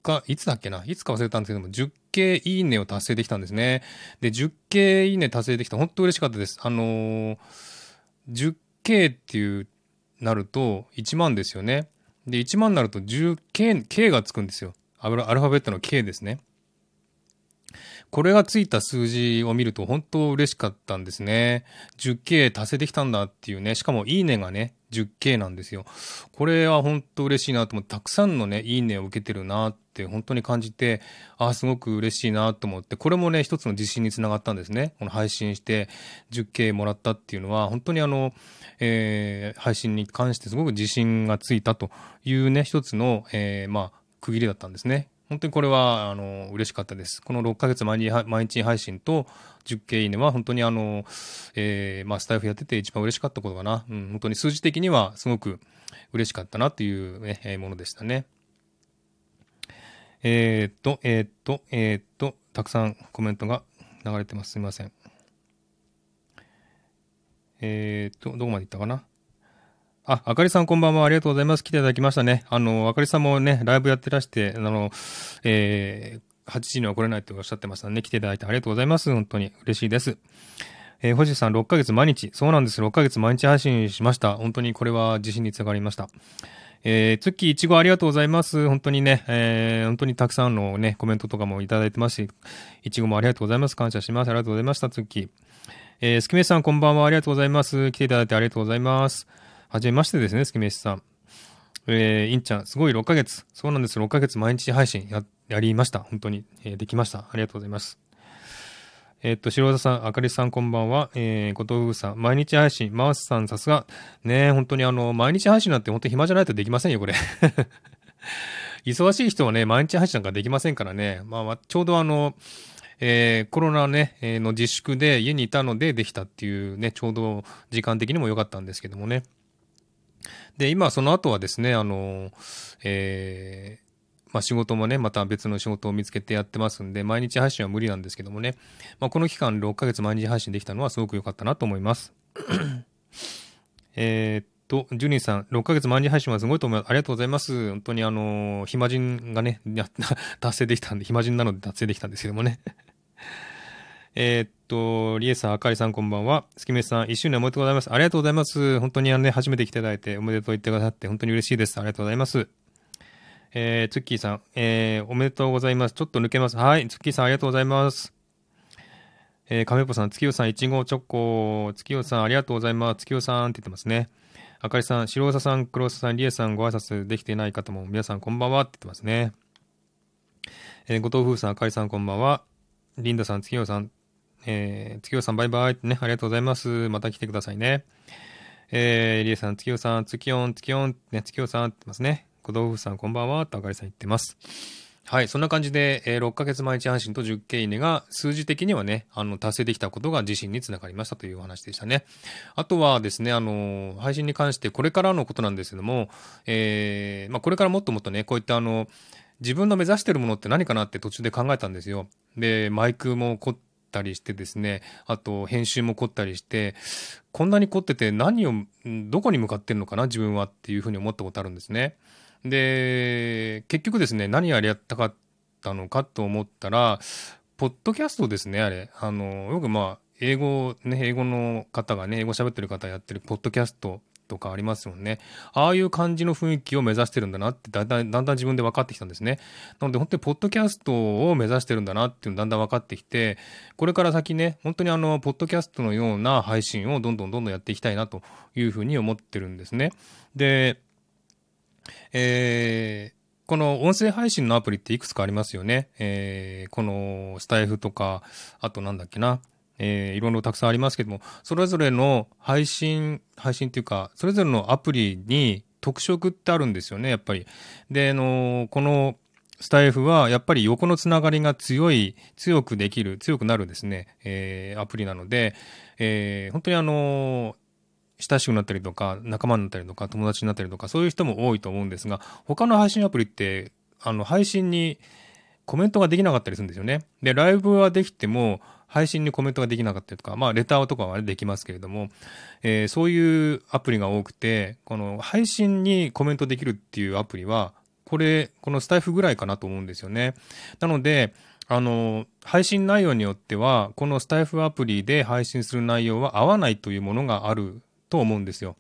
か、いつだっけな？いつか忘れたんですけども、10 10系いいねを達成できたんですね。で、10系いいね達成できた。本当嬉しかったです。あのー、10系っていう、なると1万ですよね。で、1万になると 10K、K がつくんですよ。アルファベットの K ですね。これがついた数字を見ると本当嬉しかったんですね。10K 達成できたんだっていうね。しかもいいねがね、10K なんですよ。これは本当嬉しいなと思って、たくさんのね、いいねを受けてるなっって本当に感じて、ああ、すごく嬉しいなと思って、これもね、一つの自信につながったんですね。この配信して 10K もらったっていうのは、本当にあの、えー、配信に関してすごく自信がついたというね、一つの、えー、まあ、区切りだったんですね。本当にこれは、あの、嬉しかったです。この6ヶ月毎日毎日配信と 10K いいねは本当にあの、えー、まあ、スタイフやってて一番嬉しかったことかな。うん、本当に数字的にはすごく嬉しかったなっていうね、え、ものでしたね。えー、っと、えー、っと、えー、っと、たくさんコメントが流れてます。すみません。え、っと、どこまで行ったかな？あ、あかりさんこんばんは。ありがとうございます。来ていただきましたね。あの、あかりさんもね、ライブやってらして、あの、えー、8時には来れないっておっしゃってましたね。来ていただいてありがとうございます。本当に嬉しいです。えー、星さん6ヶ月毎日。そうなんです。6ヶ月毎日配信しました。本当にこれは自信につながりました。えー、ツッキーいちごありがとうございます。本当にね、えー、本当にたくさんのね、コメントとかもいただいてますし、いちごもありがとうございます。感謝します。ありがとうございました、ツッキー。えー、スキメシさんこんばんは。ありがとうございます。来ていただいてありがとうございます。はじめましてですね、スキメシさん。えー、インちゃん、すごい6ヶ月。そうなんです。6ヶ月毎日配信や、りました。本当に。えー、できました。ありがとうございます。えっと、白田さん、あかりさんこんばんは。えー、後藤さん、毎日配信、マースさん、さすが。ね本当にあの、毎日配信なんて本当暇じゃないとできませんよ、これ。忙しい人はね、毎日配信なんかできませんからね。まあ、ちょうどあの、えー、コロナね、えー、の自粛で家にいたのでできたっていうね、ちょうど時間的にも良かったんですけどもね。で、今その後はですね、あの、えー、まあ、仕事もね、また別の仕事を見つけてやってますんで、毎日配信は無理なんですけどもね、まあ、この期間6ヶ月毎日配信できたのはすごく良かったなと思います。えっと、ジュニーさん、6ヶ月毎日配信はすごいと思います。ありがとうございます。本当にあの、暇人がね、達成できたんで、暇人なので達成できたんですけどもね。えっと、リエさん、あかりさんこんばんは。スキメさん、一周年おめでとうございます。ありがとうございます。本当にあのね、初めて来ていただいておめでとう言ってくださって本当に嬉しいです。ありがとうございます。えー、ツッキーさん、えー、おめでとうございます。ちょっと抜けます。はい、ツッキーさん、ありがとうございます。えー、亀ぽさん、月夜さん、いちごチョコ、月夜さん、ありがとうございます。月夜さんって言ってますね。あかりさん、白ささん、黒ささん、りえさん、ご挨拶できていない方も、皆さん、こんばんはって言ってますね。えー、後藤夫婦さん、あかりさん、こんばんは。リンダさん、月夜さん、えー、月夜さん、バイバイってね、ありがとうございます。また来てくださいね。えー、りえさん、月夜さん、月夜、月夜、ね、月夜さんって言ってますね。小道夫さんこんばんは、とあかりさん言ってます。はい、そんな感じで、えー、6ヶ月毎日配信と10件いいねが数字的にはね、あの、達成できたことが自信につながりましたというお話でしたね。あとはですね、あの、配信に関してこれからのことなんですけども、えー、まあ、これからもっともっとね、こういったあの、自分の目指してるものって何かなって途中で考えたんですよ。で、マイクも凝ったりしてですね、あと編集も凝ったりして、こんなに凝ってて何を、どこに向かってるのかな、自分はっていうふうに思ったことあるんですね。で、結局ですね、何やりやったかったのかと思ったら、ポッドキャストですね、あれ。あの、よくまあ、英語、ね、英語の方がね、英語喋ってる方やってるポッドキャストとかありますよね。ああいう感じの雰囲気を目指してるんだなってだんだん、だんだん自分で分かってきたんですね。なので本当にポッドキャストを目指してるんだなっていうのだんだん分かってきて、これから先ね、本当にあの、ポッドキャストのような配信をどんどんどんどんやっていきたいなというふうに思ってるんですね。で、えー、この音声配信のアプリっていくつかありますよね。えー、このスタイフとか、あとなんだっけな。えー、いろいろたくさんありますけども、それぞれの配信、配信っていうか、それぞれのアプリに特色ってあるんですよね、やっぱり。で、あのー、このスタイフは、やっぱり横のつながりが強い、強くできる、強くなるですね、えー、アプリなので、えー、本当にあのー、親しくなったりとか、仲間になったりとか、友達になったりとか、そういう人も多いと思うんですが、他の配信アプリって、あの、配信にコメントができなかったりするんですよね。で、ライブはできても、配信にコメントができなかったりとか、まあ、レターとかはできますけれども、えー、そういうアプリが多くて、この配信にコメントできるっていうアプリは、これ、このスタイフぐらいかなと思うんですよね。なので、あの、配信内容によっては、このスタイフアプリで配信する内容は合わないというものがあると思うんですよ。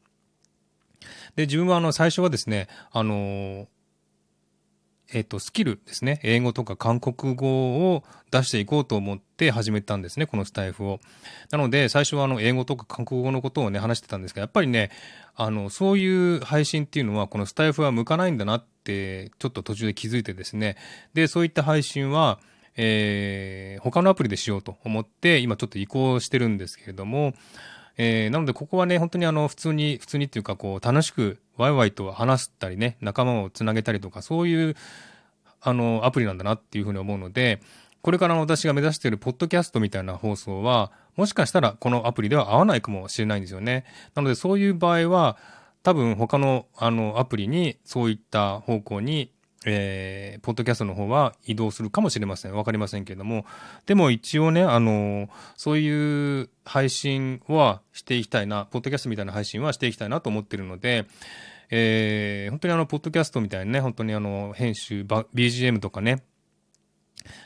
で、自分はあの、最初はですね、あの、えっ、ー、と、スキルですね。英語とか韓国語を出していこうと思って始めたんですね、このスタイフを。なので、最初はあの、英語とか韓国語のことをね、話してたんですが、やっぱりね、あの、そういう配信っていうのは、このスタイフは向かないんだなって、ちょっと途中で気づいてですね。で、そういった配信は、えー、他のアプリでしようと思って、今ちょっと移行してるんですけれども、えー、なのでここはね、本当にあの、普通に、普通にっていうかこう、楽しくワイワイと話したりね、仲間をつなげたりとか、そういう、あの、アプリなんだなっていうふうに思うので、これからの私が目指しているポッドキャストみたいな放送は、もしかしたらこのアプリでは合わないかもしれないんですよね。なのでそういう場合は、多分他のあのアプリにそういった方向にえー、ポッドキャストの方は移動するかもしれません。わかりませんけれども。でも一応ね、あの、そういう配信はしていきたいな、ポッドキャストみたいな配信はしていきたいなと思ってるので、えー、本当にあの、ポッドキャストみたいにね、本当にあの、編集、BGM とかね、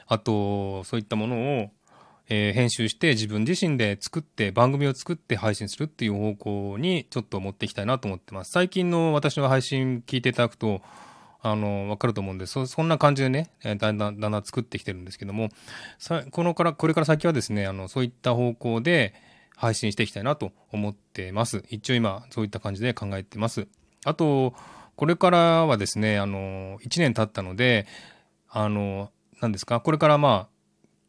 あと、そういったものを、えー編集して自分自身で作って番組を作って配信するっていう方向にちょっと持っていきたいなと思ってます。最近の私の配信聞いていただくと、あの、わかると思うんで、そ、そんな感じでね、えーだんだん、だんだん作ってきてるんですけども、さ、このから、これから先はですね、あの、そういった方向で配信していきたいなと思ってます。一応今、そういった感じで考えてます。あと、これからはですね、あの、1年経ったので、あの、何ですか、これからまあ、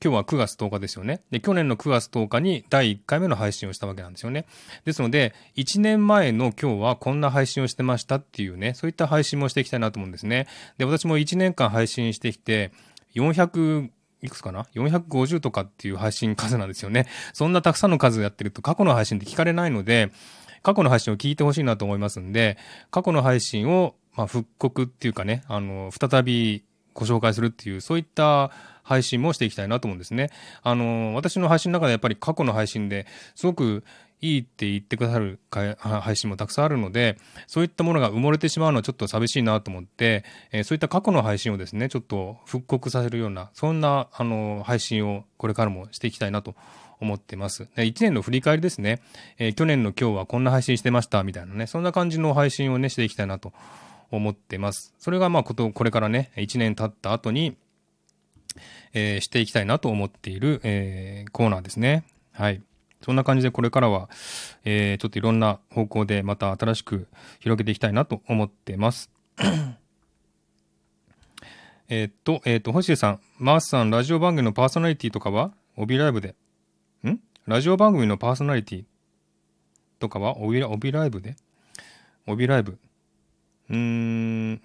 今日は9月10日ですよね。で、去年の9月10日に第1回目の配信をしたわけなんですよね。ですので、1年前の今日はこんな配信をしてましたっていうね、そういった配信もしていきたいなと思うんですね。で、私も1年間配信してきて、400、いくつかな ?450 とかっていう配信数なんですよね。そんなたくさんの数やってると過去の配信って聞かれないので、過去の配信を聞いてほしいなと思いますんで、過去の配信を、まあ、復刻っていうかね、あの、再びご紹介するっていう、そういった配信もしていきたいなと思うんですね。あの、私の配信の中でやっぱり過去の配信ですごくいいって言ってくださる配信もたくさんあるので、そういったものが埋もれてしまうのはちょっと寂しいなと思って、えーそういった過去の配信をですね、ちょっと復刻させるような、そんな、あの、配信をこれからもしていきたいなと思ってます。1年の振り返りですね。えー去年の今日はこんな配信してました、みたいなね、そんな感じの配信をね、していきたいなと思ってます。それがまあこと、これからね、1年経った後に、えーしていきたいなと思っている、えーコーナーですね。はい。そんな感じでこれからは、えーちょっといろんな方向でまた新しく広げていきたいなと思ってます。えっと、えーっと、星出さん、マースさん、ラジオ番組のパーソナリティとかは帯ライブで。ん？ラジオ番組のパーソナリティとかは帯ライブで？帯ライブ。うーん、ん？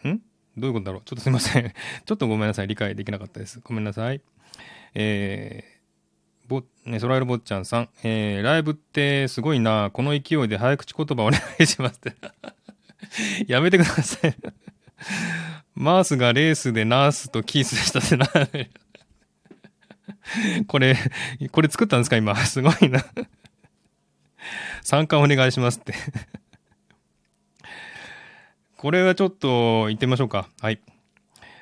どういうことだろう？ちょっとすいません。ちょっとごめんなさい。理解できなかったです。ごめんなさい。えー、ぼ、ね、ソライル坊ちゃんさん。えー、ライブってすごいな。この勢いで早口言葉お願いしますって。やめてください。マースがレースでナースとキースでしたってな。これ、これ作ったんですか？今。すごいな。参加お願いしますって。これはちょっと言ってみましょうか。はい。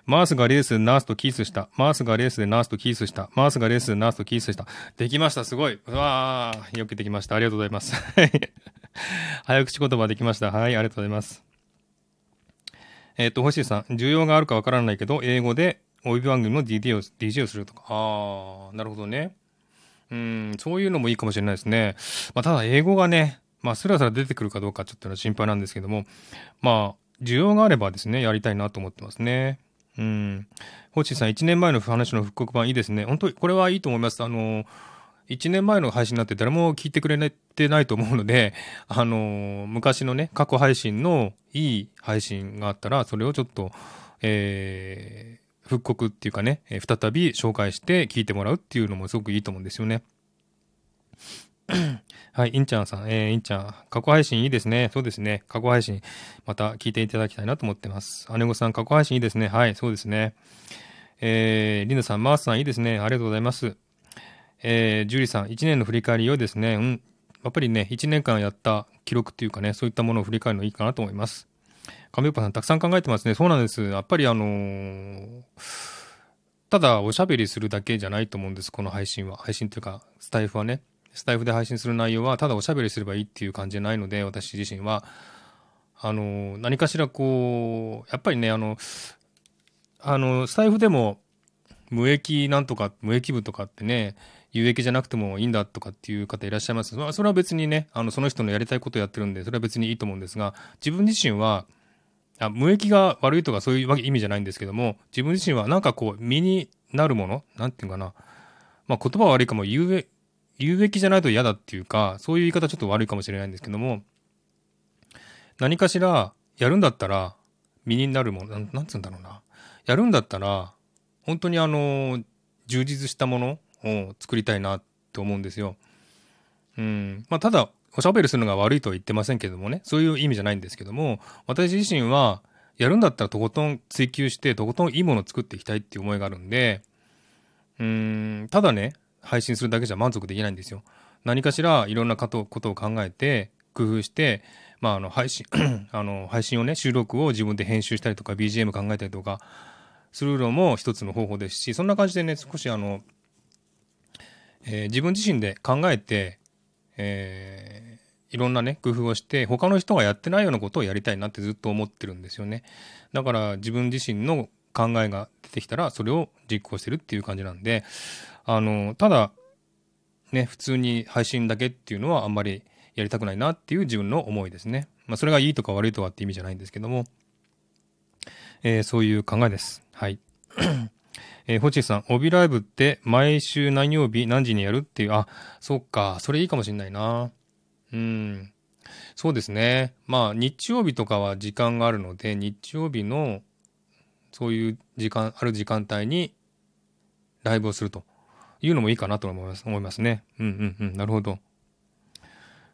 マースがレースでナースとキースした。マースがレースでナースとキースした。マースがレースでナースとキースした。できました。すごい。わー。よくできました。ありがとうございます。早口言葉できました。はい。ありがとうございます。えっ、と、星さん。需要があるかわからないけど、英語で帯番組の DJ を DJ をするとか。あー。なるほどね。うん、そういうのもいいかもしれないですね。まあ、ただ英語がね、まあ、スラスラ出てくるかどうかちょっと心配なんですけども、まあ、需要があればですね、やりたいなと思ってますね。うん。ホッチーさん、1年前の話の復刻版いいですね。本当にこれはいいと思います。あの、1年前の配信なんて誰も聞いてくれてないと思うので、あの、昔のね、過去配信のいい配信があったら、それをちょっと、えー復刻っていうかね、再び紹介して聞いてもらうっていうのもすごくいいと思うんですよね。はい、インちゃんさん、えー、インちゃん、過去配信いいですね。そうですね。過去配信、また聞いていただきたいなと思ってます。姉御さん、過去配信いいですね。はい、そうですね。えー、リンダさん、マースさん、いいですね。ありがとうございます。えー、ジュリさん、1年の振り返り良いですね。うん。やっぱりね、1年間やった記録っていうかね、そういったものを振り返るのいいかなと思います。亀岡さん、たくさん考えてますね。そうなんです。やっぱりあのーただおしゃべりするだけじゃないと思うんです、この配信は。配信というか、スタイフはね。スタイフで配信する内容は、ただおしゃべりすればいいっていう感じじゃないので、私自身は。あの、何かしらこう、やっぱりね、あの、あの、スタイフでも、無益なんとか、無益部とかってね、有益じゃなくてもいいんだとかっていう方いらっしゃいます。まあそれは別にね、あの、その人のやりたいことをやってるんで、それは別にいいと思うんですが、自分自身は、あ無益が悪いとかそういう意味じゃないんですけども、自分自身はなんかこう、身になるものなんていうかな。まあ言葉は悪いかも、有益、有益じゃないと嫌だっていうか、そういう言い方ちょっと悪いかもしれないんですけども、何かしらやるんだったら、身になるもの、なんつうんだろうな。やるんだったら、本当にあの、充実したものを作りたいなって思うんですよ。うん。まあ、ただ、おしゃべりするのが悪いとは言ってませんけどもね、そういう意味じゃないんですけども、私自身は、やるんだったらとことん追求して、とことんいいものを作っていきたいっていう思いがあるんで、うん、ただね、配信するだけじゃ満足できないんですよ。何かしらいろんなことを考えて、工夫して、まあ、あの、配信、あの、配信をね、収録を自分で編集したりとか、BGM 考えたりとか、するのも一つの方法ですし、そんな感じでね、少しあの、えー、自分自身で考えて、えー、いろんなね、工夫をして、他の人がやってないようなことをやりたいなってずっと思ってるんですよね。だから自分自身の考えが出てきたら、それを実行してるっていう感じなんで、あの、ただ、ね、普通に配信だけっていうのはあんまりやりたくないなっていう自分の思いですね。まあ、それがいいとか悪いとかって意味じゃないんですけども、えー、そういう考えです。はい。えー、ホチさん、帯ライブって毎週何曜日何時にやるっていう、あ、そっか、それいいかもしんないな。うん。そうですね。まあ、日曜日とかは時間があるので、日曜日の、そういう時間、ある時間帯にライブをするというのもいいかなと思います、思いますね。うんうんうん、なるほど。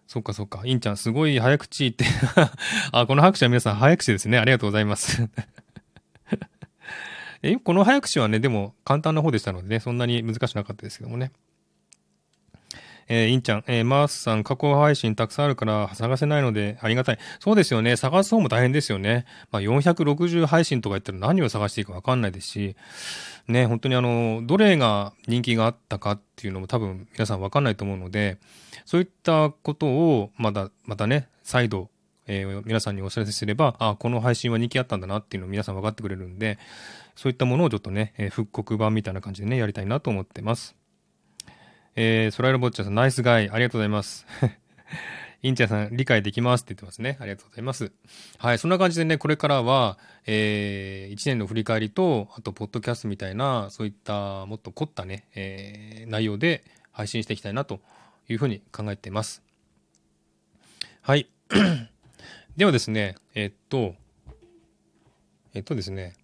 そっかそっか。インちゃん、すごい早口って あ、この拍手は皆さん早口ですね。ありがとうございます え、この早口はね、でも簡単な方でしたのでね、そんなに難しくなかったですけどもね。えー、インちゃん、えー、マースさん、過去配信たくさんあるから探せないのでありがたい。そうですよね。探す方も大変ですよね。まあ、460配信とか言ったら何を探していいかわかんないですし、ね、本当にあの、どれが人気があったかっていうのも多分皆さんわかんないと思うので、そういったことをまだ、またね、再度、えー、皆さんにお知らせすれば、あ、この配信は人気あったんだなっていうのを皆さん分かってくれるんで、そういったものをちょっとね、え、復刻版みたいな感じでね、やりたいなと思ってます。えー、ソライロボッチャさん、ナイスガイ、ありがとうございます。インチャさん、理解できますって言ってますね。ありがとうございます。はい、そんな感じでね、これからは、えー、1年の振り返りと、あと、ポッドキャストみたいな、そういったもっと凝ったね、えー、内容で配信していきたいなというふうに考えています。はい。ではですね、えー、っと、えー、っとですね、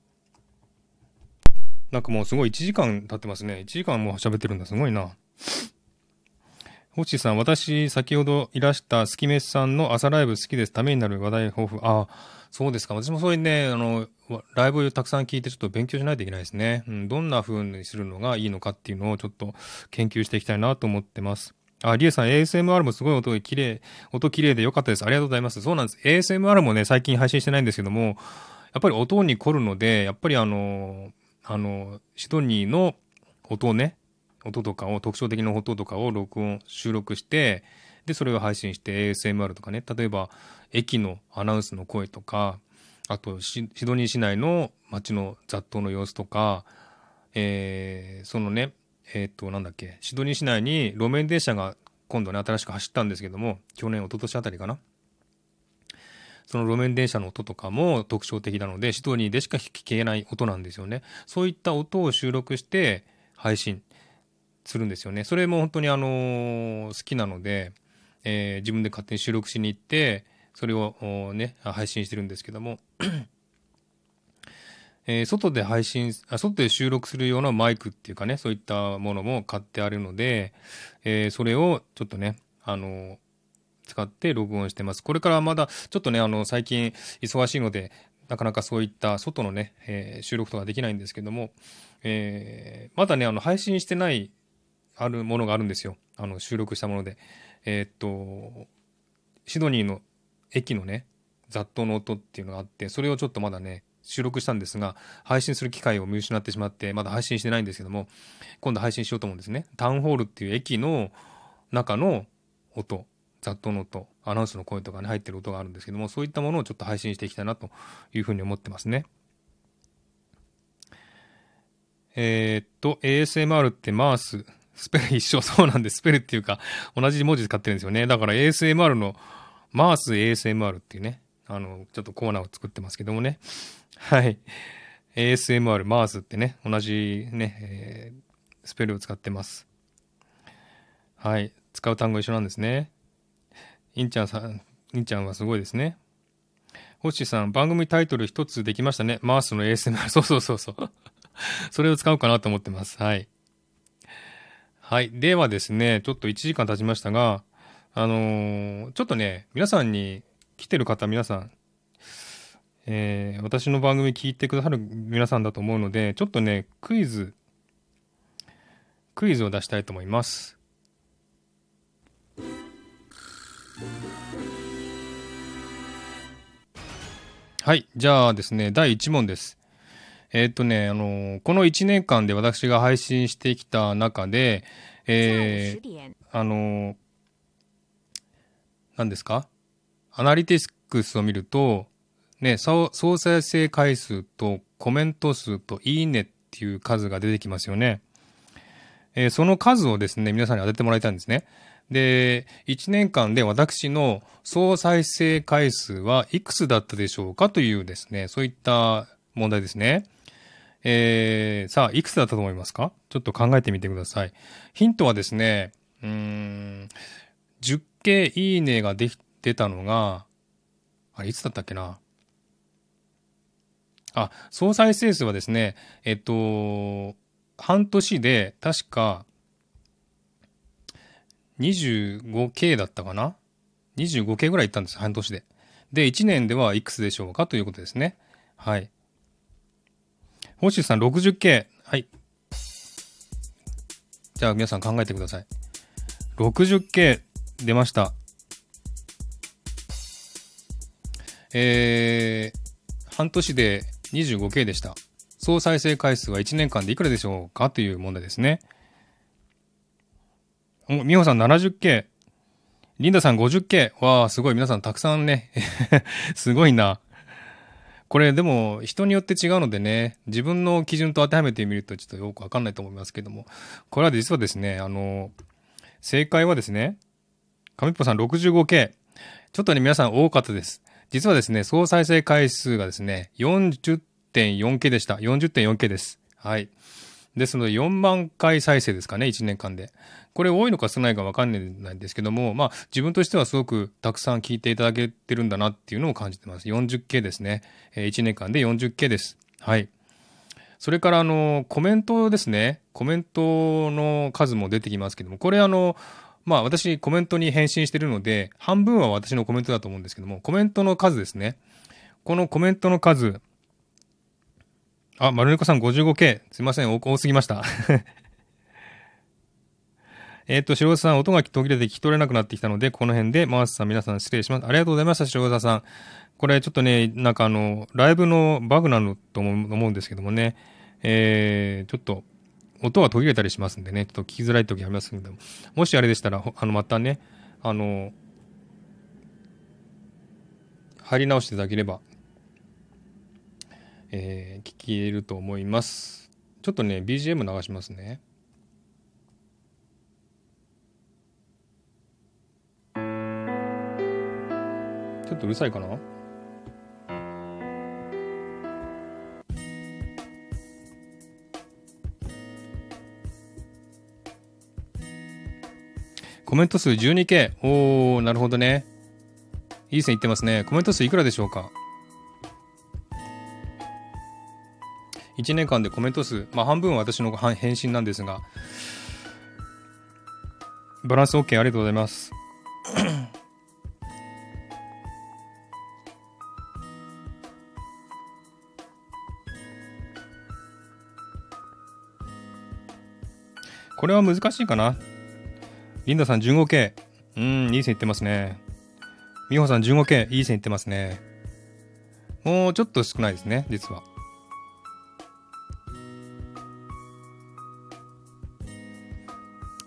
なんかもうすごい1時間経ってますね。1時間もう喋ってるんだ。すごいな。ホッチーさん、私、先ほどいらしたスキメスさんの朝ライブ好きです。ためになる話題豊富。ああ、そうですか。私もそういうね、あの、ライブをたくさん聞いてちょっと勉強しないといけないですね。うん、どんな風にするのがいいのかっていうのをちょっと研究していきたいなと思ってます。あ、リエさん、ASMR もすごい音が綺麗、音綺麗で良かったです。ありがとうございます。そうなんです。ASMR もね、最近配信してないんですけども、やっぱり音に凝るので、やっぱりあの、あの、シドニーの音をね、音とかを、特徴的な音とかを録音、収録して、で、それを配信して ASMR とかね、例えば、駅のアナウンスの声とか、あとシ、ドニー市内の街の雑踏の様子とか、えー、そのね、えっ、と、なんだっけ、シドニー市内に路面電車が今度ね、新しく走ったんですけども、去年、一昨年あたりかな。その路面電車の音とかも特徴的なので、シドニーでしか聞けない音なんですよね。そういった音を収録して配信するんですよね。それも本当にあの、好きなので、えー、自分で勝手に収録しに行って、それをね、配信してるんですけども、えー、外で配信あ、外で収録するようなマイクっていうかね、そういったものも買ってあるので、えー、それをちょっとね、あの、使って録音してます。これからまだ、ちょっとね、あの、最近忙しいので、なかなかそういった外のね、えー、収録とかできないんですけども、えー、まだね、あの、配信してないあるものがあるんですよ。あの、収録したもので。えー、っと、シドニーの駅のね、雑踏の音っていうのがあって、それをちょっとまだね、収録したんですが、配信する機会を見失ってしまって、まだ配信してないんですけども、今度配信しようと思うんですね。タウンホールっていう駅の中の音、雑踏の音、アナウンスの声とかね、入ってる音があるんですけども、そういったものをちょっと配信していきたいなというふうに思ってますね。えー、っと、ASMR ってマース、スペル 一緒、そうなんで。スペルっていうか、同じ文字使ってるんですよね。だから ASMR の、マース ASMR っていうね、あの、ちょっとコーナーを作ってますけどもね。はい。ASMR、マースってね、同じね、えー、スペルを使ってます。はい。使う単語一緒なんですね。インちゃんさん、インちゃんはすごいですね。ホッシーさん、番組タイトル一つできましたね。マースの ASMR。そうそうそうそう。それを使おうかなと思ってます。はい。はい。ではですね、ちょっと1時間経ちましたが、あのー、ちょっとね、皆さんに、来てる方、皆さん、えー、私の番組聞いてくださる皆さんだと思うので、ちょっとね、クイズ、クイズを出したいと思います。はい。じゃあですね、第1問です。えー、っとね、あの、この1年間で私が配信してきた中で、えー、あの、何ですか？アナリティクスを見ると、ね、総再生回数とコメント数といいねっていう数が出てきますよね。えー、その数をですね、皆さんに当ててもらいたいんですね。で、1年間で私の総再生回数はいくつだったでしょうかというですね、そういった問題ですね。えー、さあ、いくつだったと思いますか？ちょっと考えてみてください。ヒントはですね、うん、10件いいねができてたのが、あれ、いつだったっけな？あ、総再生数はですね、えっと、半年で確か 25K だったかな ?25K ぐらいいったんです、半年で。で、1年ではいくつでしょうか？ということですね。はい。星さん 60K。はい。じゃあ皆さん考えてください。60K 出ました。えー、半年で 25K でした。総再生回数は1年間でいくらでしょうかという問題ですね。美穂さん 70K。リンダさん 50K。わあ、すごい。皆さんたくさんね。すごいな。これでも人によって違うのでね、自分の基準と当てはめてみるとちょっとよくわかんないと思いますけども、これは実はですね、あの、正解はですね、上っぽさん 65K。ちょっとね、皆さん多かったです。実はですね、総再生回数がですね、40.4K でした。40.4K です。はい。ですので、4万回再生ですかね、1年間で。これ多いのか少ないか分かんないんですけども、まあ、自分としてはすごくたくさん聞いていただけてるんだなっていうのを感じてます。40K ですね。え1年間で 40K です。はい。それからあの、コメントですね。コメントの数も出てきますけども、これあの、まあ私コメントに返信してるので、半分は私のコメントだと思うんですけども、コメントの数ですね。このコメントの数、あ、丸猫さん 55K。すいません、多すぎました。えっと、白さん、音が途切れて聞き取れなくなってきたので、この辺で、マースさん、皆さん失礼します。ありがとうございました、白沢さん。これ、ちょっとね、なんかあの、ライブのバグなのと思うんですけどもね、えー、ちょっと、音が途切れたりしますんでね、ちょっと聞きづらい時ありますんで、もしあれでしたら、あの、またね、あの、入り直していただければ、えー、聞けると思います。ちょっとね、BGM 流しますね。ちょっとうるさいかな？コメント数 12K。おー、なるほどね。いい線いってますね。コメント数いくらでしょうか？1年間でコメント数、まあ半分は私の返信なんですが、バランス OK ありがとうございます。これは難しいかな。リンダさん 15K。うん、いい線いってますね。美穂さん 15K。いい線いってますね。もうちょっと少ないですね、実は。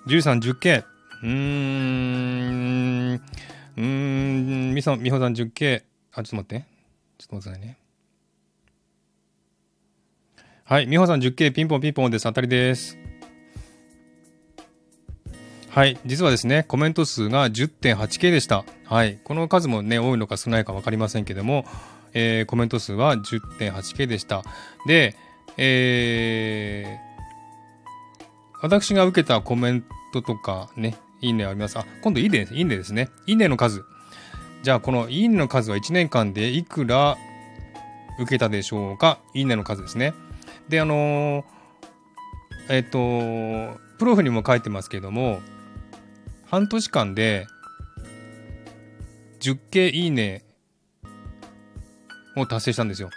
13、10K。うーん、うーん、みさん、みほさん 10K。あ、ちょっと待って。ちょっと待ってくださいね。はい、みほさん 10K、ピンポンピンポンです。当たりです。はい、実はですね、コメント数が 10.8K でした。はい、この数もね、多いのか少ないか分かりませんけども、えー、コメント数は 10.8K でした。で、えー、私が受けたコメントとかね、いいねあります。あ、今度いいね、いいねですね。いいねの数。じゃあ、このいいねの数は1年間でいくら受けたでしょうか？いいねの数ですね。で、あのー、えっ、ー、と、プロフにも書いてますけども、半年間で10件いいねを達成したんですよ。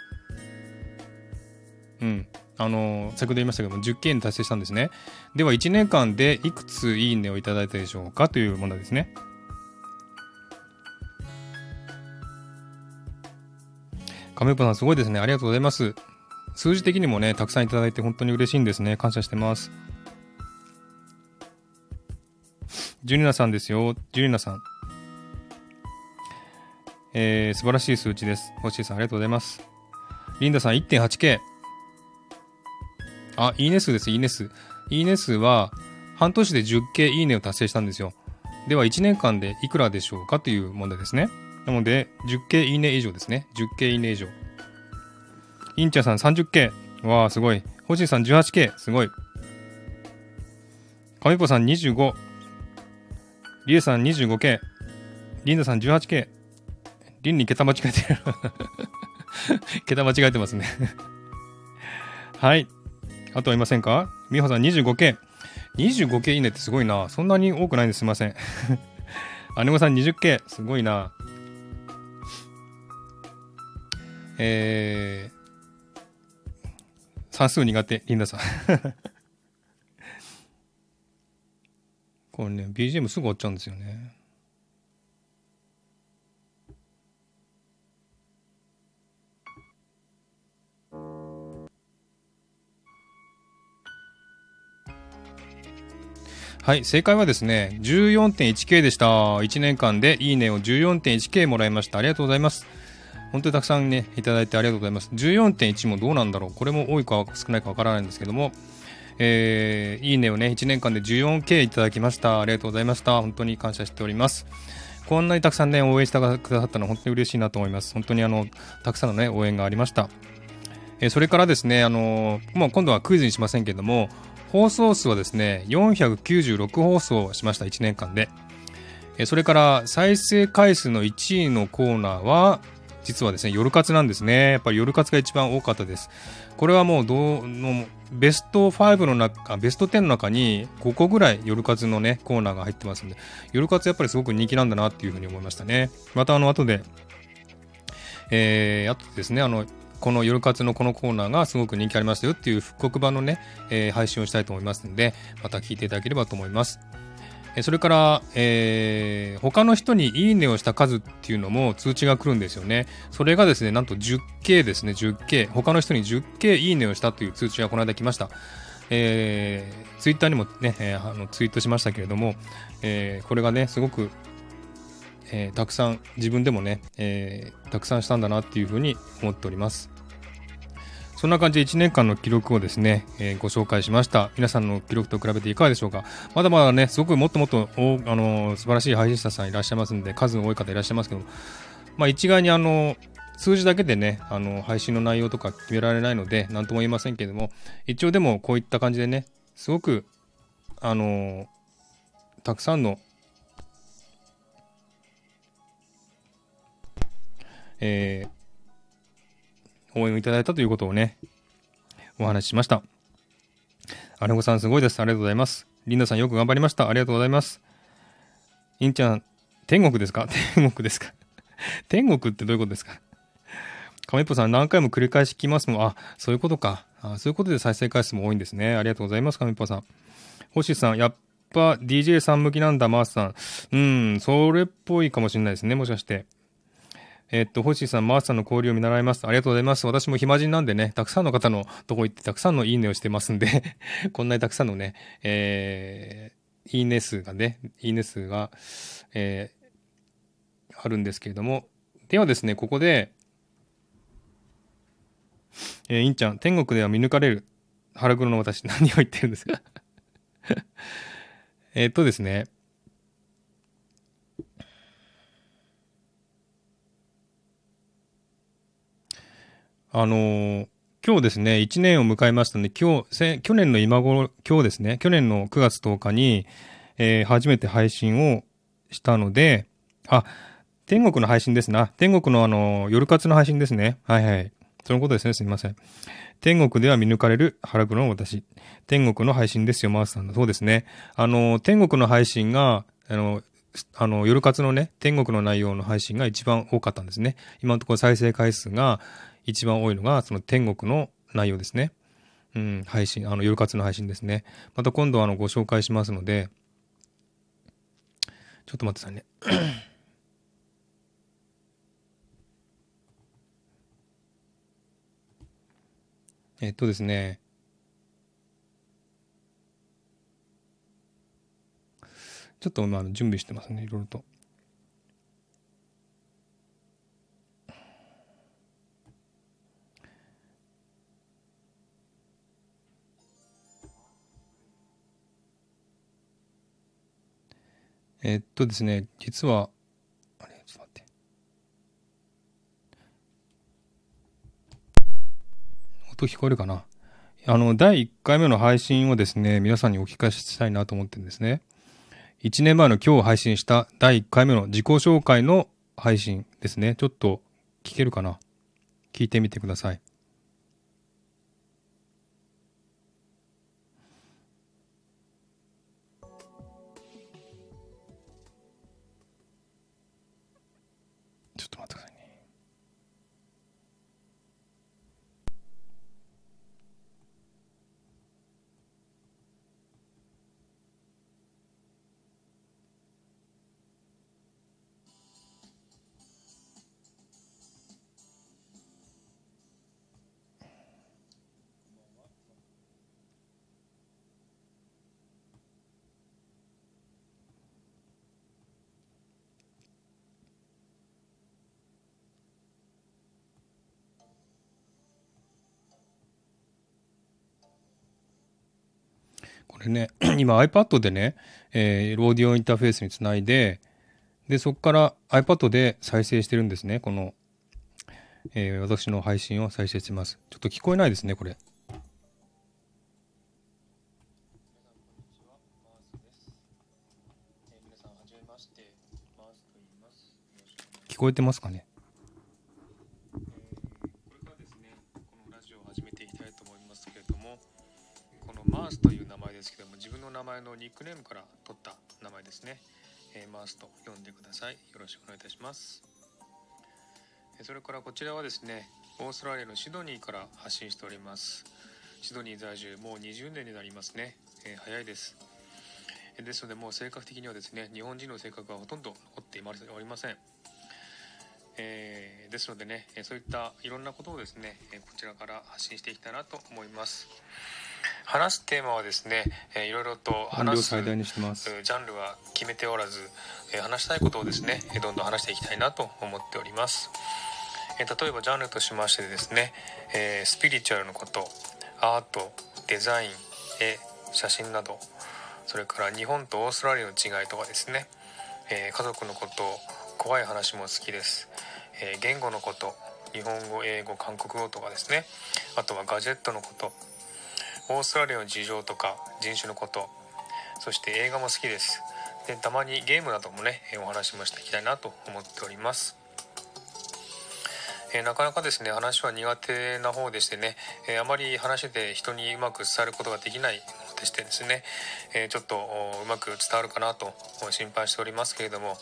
うん。あの、先ほど言いましたけども、10件達成したんですね。では、1年間でいくついいねをいただいたでしょうかという問題ですね。亀ぽさん、すごいですね。ありがとうございます。数字的にもね、たくさんいただいて本当に嬉しいんですね。感謝してます。ジュニナさんですよ。ジュニナさん。えー、素晴らしい数値です。星さん、ありがとうございます。リンダさん、1.8K。あ、いいね数です、いいね数。いいね数は、半年で 10K いいねを達成したんですよ。では、1年間でいくらでしょうかという問題ですね。なので、10K いいね以上ですね。10K いいね以上。インチャさん 30K。わあ、すごい。星さん 18K。すごい。かみぽさん25。りえさん 25K。リンダさん 18K。リンに桁間違えてる。桁間違えてますね はい。あとはいませんか？みほさん 25K。25K いいねってすごいな。そんなに多くないんです。すいません。姉御さん 20K。すごいな。えー、算数苦手、リンダさん。これね、BGM すぐ終わっちゃうんですよね。はい、正解はですね、14.1K でした。1年間でいいねを 14.1K もらいました。ありがとうございます。本当にたくさんね、いただいてありがとうございます。14.1もどうなんだろうこれも多いか少ないかわからないんですけども、えー、いいねをね、1年間で 14K いただきました。ありがとうございました。本当に感謝しております。こんなにたくさんね、応援してくださったのは本当に嬉しいなと思います。本当にあの、たくさんのね、応援がありました。えー、それからですね、あのー、もう今度はクイズにしませんけども、放送数はですね、496放送しました、1年間で。えー、それから再生回数の1位のコーナーは、実はですね、夜活なんですね。やっぱり夜活が一番多かったです。これはもうどうの、ベスト5の中、ベスト10の中に5個ぐらい夜活のね、コーナーが入ってますんで、夜活やっぱりすごく人気なんだなっていうふうに思いましたね。またあの後で、えー、あとですね、あの、この夜活のこのコーナーがすごく人気ありましたよっていう復刻版のね、えー、配信をしたいと思いますんで、また聞いていただければと思います。それから、えー、他の人にいいねをした数っていうのも通知が来るんですよね。それがですね、なんと 10K ですね、10K。他の人に 10K いいねをしたという通知がこの間来ました。えー、ツイッターにもね、えー、あのツイートしましたけれども、えー、これがね、すごく、えー、たくさん、自分でもね、えー、たくさんしたんだなっていうふうに思っております。そんな感じで1年間の記録をですね、えー、ご紹介しました。皆さんの記録と比べていかがでしょうか？まだまだね、すごくもっともっと、おあのー、素晴らしい配信者さんいらっしゃいますんで、数多い方いらっしゃいますけどまあ一概にあの数字だけでね、あの、配信の内容とか決められないので、なんとも言えませんけれども、一応でもこういった感じでね、すごく、あのたくさんの、えー、応援をいただいたということをね、お話ししました。アレゴさんすごいです。ありがとうございます。リンダさんよく頑張りました。ありがとうございます。インちゃん、天国ですか？天国ですか？天国ってどういうことですか？亀っぽさん何回も繰り返し聞きますもん。あ、そういうことか。あそういうことで再生回数も多いんですね。ありがとうございます、亀っぽさん。星さん、やっぱ DJ さん向きなんだ、マースさん。うん、それっぽいかもしれないですね、もしかして。えっと、星さん、マースさんの交流を見習います。ありがとうございます。私も暇人なんでね、たくさんの方のとこ行ってたくさんのいいねをしてますんで こんなにたくさんのね、えー、いいね数がね、いいね数が、えー、あるんですけれども、ではですね、ここで、えー、インちゃん、天国では見抜かれる腹黒の私、何を言ってるんですか？えっとですね、あのー、今日ですね、1年を迎えましたので、今日、去年の今頃、今日ですね、去年の9月10日に、えー、初めて配信をしたので、あ、天国の配信ですな。天国のあの、夜活の配信ですね。はいはい。そのことですね。すみません。天国では見抜かれる腹黒の私。天国の配信ですよ、マースさんそうですね。あの、天国の配信が、あの、あの、夜活のね、天国の内容の配信が一番多かったんですね。今のところ再生回数が一番多いのが、その天国の内容ですね。うん、配信、あの、夜活の配信ですね。また今度あの、ご紹介しますので、ちょっと待ってくださいね。えっとですね、ちょっとまあ準備してますねいろいろと。えっとですね実はあれちょっと待って。音聞こえるかな？あの第1回目の配信をですね皆さんにお聞かせしたいなと思ってるんですね。1年前の今日配信した第1回目の自己紹介の配信ですね。ちょっと聞けるかな？聞いてみてください。これね、今 iPad でね、えー、ローディオインターフェースにつないで、で、そこから iPad で再生してるんですね。この、えー、私の配信を再生してます。ちょっと聞こえないですね、これ。聞こえてますかね？これからですね、このラジオを始めていきたいと思いますけれども、このマースという前のニックネームから取った名前ですね、えー、マースと呼んでください。よろしくお願いいたします。それからこちらはですねオーストラリアのシドニーから発信しております。シドニー在住もう20年になりますね、えー、早いです。ですのでもう性格的にはですね日本人の性格はほとんど残っておりません。えー、ですのでねそういったいろんなことをですねこちらから発信していきたいなと思います。話すテーマはですね、えー、いろいろと話すジャンルは決めておらず、えー、話したいことをですねどんどん話していきたいなと思っております、えー、例えばジャンルとしましてですね、えスピリチュアルのことアートデザイン絵写真などそれから日本とオーストラリアの違いとかですね、え家族のこと怖い話も好きです、え言語のこと日本語英語韓国語とかですねあとはガジェットのことオーストラリアの事情とか人種のことそして映画も好きです。でたまにゲームなどもねお話もしていきたいなと思っております。えなかなかですね話は苦手な方でしてね、えあまり話で人にうまく伝えることができないでしてですね、えちょっとうまく伝わるかなと心配しておりますけれども、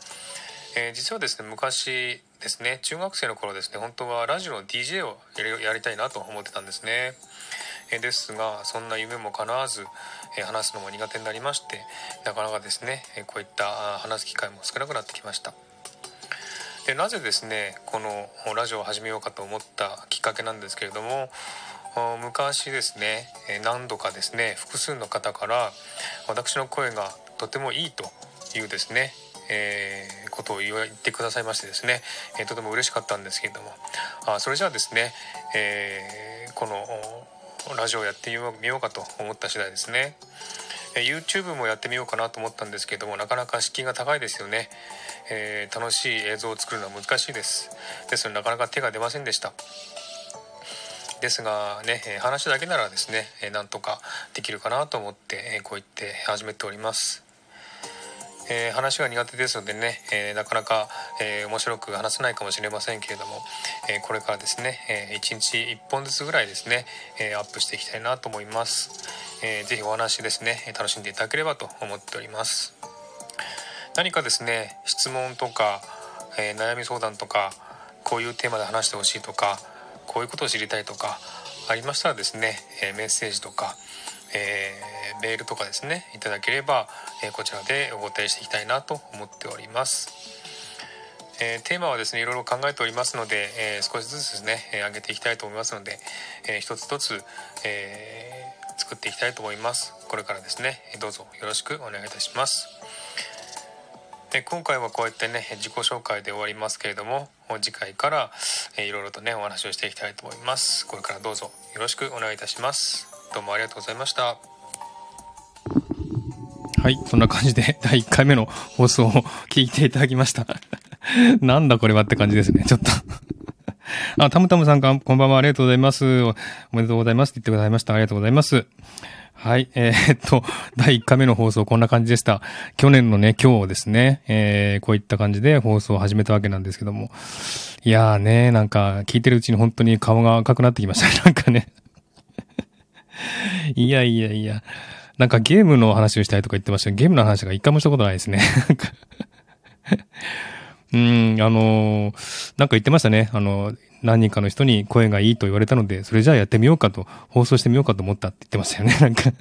え実はですね昔ですね中学生の頃ですね本当はラジオの DJ をやりたいなと思ってたんですね。えですがそんな夢も叶わずえ話すのも苦手になりましてなかなかですねえこういった話す機会も少なくなってきました。でなぜですねこのラジオを始めようかと思ったきっかけなんですけれども昔ですね何度かですね複数の方から私の声がとてもいいというですねえー、ことを言ってくださいましてですね、えー、とても嬉しかったんですけれどもあそれじゃあですね、えー、このラジオをやってみようかと思った次第ですね。YouTube もやってみようかなと思ったんですけどもなかなか敷居が高いですよね、えー、楽しい映像を作るのは難しいです。ですのでなかなか手が出ませんでした。ですがね話だけならですねなんとかできるかなと思ってこう言って始めております。えー、話が苦手ですのでね、えー、なかなか、えー、面白く話せないかもしれませんけれども、えこれからですね、え1日1本ずつぐらいですね、えアップしていきたいなと思います、えー、ぜひお話ですね楽しんでいただければと思っております。何かですね質問とか、え悩み相談とかこういうテーマで話してほしいとかこういうことを知りたいとかありましたらですね、えメッセージとか、えー、メールとかですねいただければ、えー、こちらでお答えしていきたいなと思っております、えー、テーマはですねいろいろ考えておりますので、え少しずつですね、え上げていきたいと思いますので、え一つ一つ、え作っていきたいと思います。これからですねどうぞよろしくお願いいたします。で今回はこうやってね自己紹介で終わりますけれども次回からいろいろとねお話をしていきたいと思います。これからどうぞよろしくお願いいたします。どうもありがとうございましたはいそんな感じで 第1回目の放送を聞いていただきました なんだこれはって感じですねちょっと あ、たむたむさんか、こんばんは、ありがとうございます。おめでとうございますって言ってくださいました。ありがとうございます。はい。えー、っと、第1回目の放送こんな感じでした。去年のね、今日ですね、えー、こういった感じで放送を始めたわけなんですけども。いやーね、なんか、聞いてるうちに本当に顔が赤くなってきましたね。なんかね。いやいやいや。なんかゲームの話をしたいとか言ってましたけど、ゲームの話が一回もしたことないですね。うん、あのー、なんか言ってましたね。あのー、何人かの人に声がいいと言われたので、それじゃあやってみようかと、放送してみようかと思ったって言ってましたよね、なんか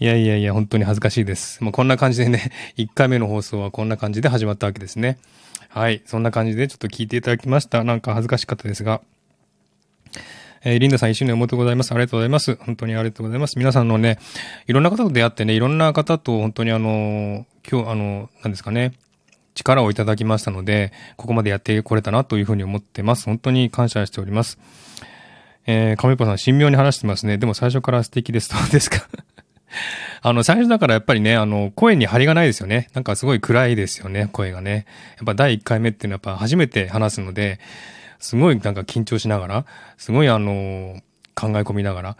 いやいやいや、本当に恥ずかしいです。もうこんな感じでね、1回目の放送はこんな感じで始まったわけですね。はい。そんな感じでちょっと聞いていただきました。なんか恥ずかしかったですが。えー、リンダさん一緒におめでとうございます。ありがとうございます。本当にありがとうございます。皆さんのね、いろんな方と出会ってね、いろんな方と本当にあの、今日、あの、何ですかね、力をいただきましたので、ここまでやってこれたなというふうに思ってます。本当に感謝しております。えー、亀子さん、神妙に話してますね。でも最初から素敵です。どうですか？あの、最初だからやっぱりね、あの、声に張りがないですよね。なんかすごい暗いですよね、声がね。やっぱ第1回目っていうのはやっぱ初めて話すので、すごいなんか緊張しながら、すごいあの、考え込みながら、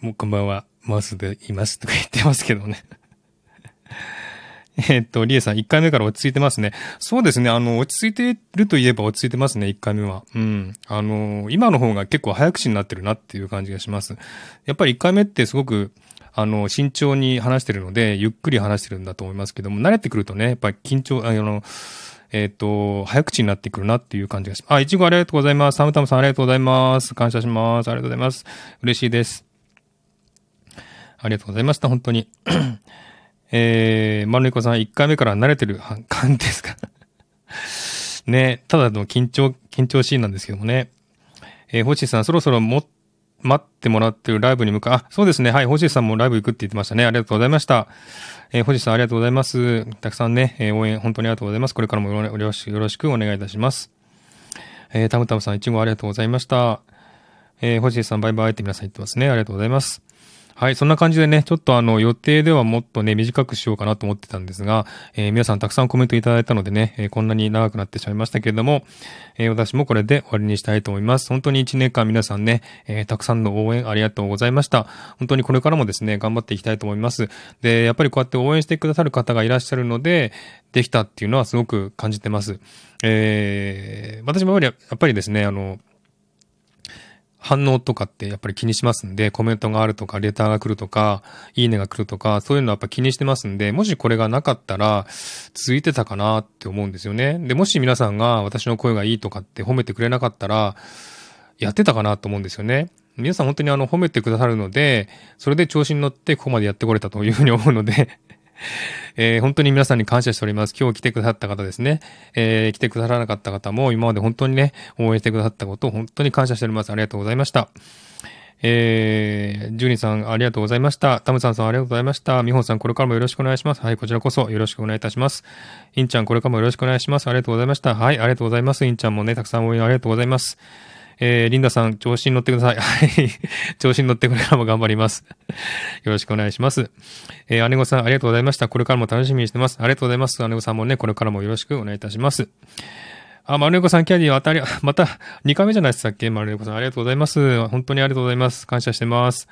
もうこんばんは、マウスでいますとか言ってますけどね。えっと、リエさん、1回目から落ち着いてますね。そうですね。あの、落ち着いてるといえば落ち着いてますね、1回目は。うん。あの、今の方が結構早口になってるなっていう感じがします。やっぱり1回目ってすごく、あの、慎重に話してるので、ゆっくり話してるんだと思いますけども、慣れてくるとね、やっぱり緊張、あの、えっ、と、早口になってくるなっていう感じがします。あ、いちごありがとうございます。サムタムさんありがとうございます。感謝します。ありがとうございます。嬉しいです。ありがとうございました、本当に。えー、マルネコさん1回目から慣れてる感じですか？ね、ただの緊張、緊張シーンなんですけどもね。えー、星さん、そろそろもっ、待ってもらってるライブに向かう。あ、そうですね。はい。星さんもライブ行くって言ってましたね。ありがとうございました。えー、星さんありがとうございます。たくさんね、えー、応援本当にありがとうございます。これからもよろしよろしくお願いいたします。えー、たむたむさん、いちごありがとうございました。えー、星さんバイバイって皆さん言ってますね。ありがとうございます。はい、そんな感じでね、ちょっとあの予定ではもっとね、短くしようかなと思ってたんですが、えー、皆さんたくさんコメントいただいたのでね、えー、こんなに長くなってしまいましたけれども、えー、私もこれで終わりにしたいと思います。本当に一年間皆さんね、えたくさんの応援ありがとうございました。本当にこれからもですね、頑張っていきたいと思います。で、やっぱりこうやって応援してくださる方がいらっしゃるので、できたっていうのはすごく感じてます。え私もやっぱりですね、あの、反応とかってやっぱり気にしますんで、コメントがあるとか、レターが来るとか、いいねが来るとか、そういうのはやっぱ気にしてますんで、もしこれがなかったら、続いてたかなって思うんですよね。で、もし皆さんが私の声がいいとかって褒めてくれなかったら、やってたかなと思うんですよね。皆さん本当にあの褒めてくださるので、それで調子に乗ってここまでやってこれたというふうに思うので えー、本当に皆さんに感謝しております。今日来てくださった方ですね。えー、来てくださらなかった方も今まで本当にね、応援してくださったことを本当に感謝しております。ありがとうございました。えー、ジュニさんありがとうございました。タムさんさんありがとうございました。ミホンさんこれからもよろしくお願いします。はい、こちらこそよろしくお願いいたします。インちゃんこれからもよろしくお願いします。ありがとうございました。はい、ありがとうございます。インちゃんもね、たくさん応援ありがとうございます。えー、リンダさん、調子に乗ってください。はい。調子に乗ってこれからも頑張ります。よろしくお願いします。えー、姉御さん、ありがとうございました。これからも楽しみにしてます。ありがとうございます。姉御さんもね、これからもよろしくお願いいたします。あ、丸猫さん、キャディ当たり、また、2回目じゃないでしたっけ？丸猫さん、ありがとうございます。本当にありがとうございます。感謝してます。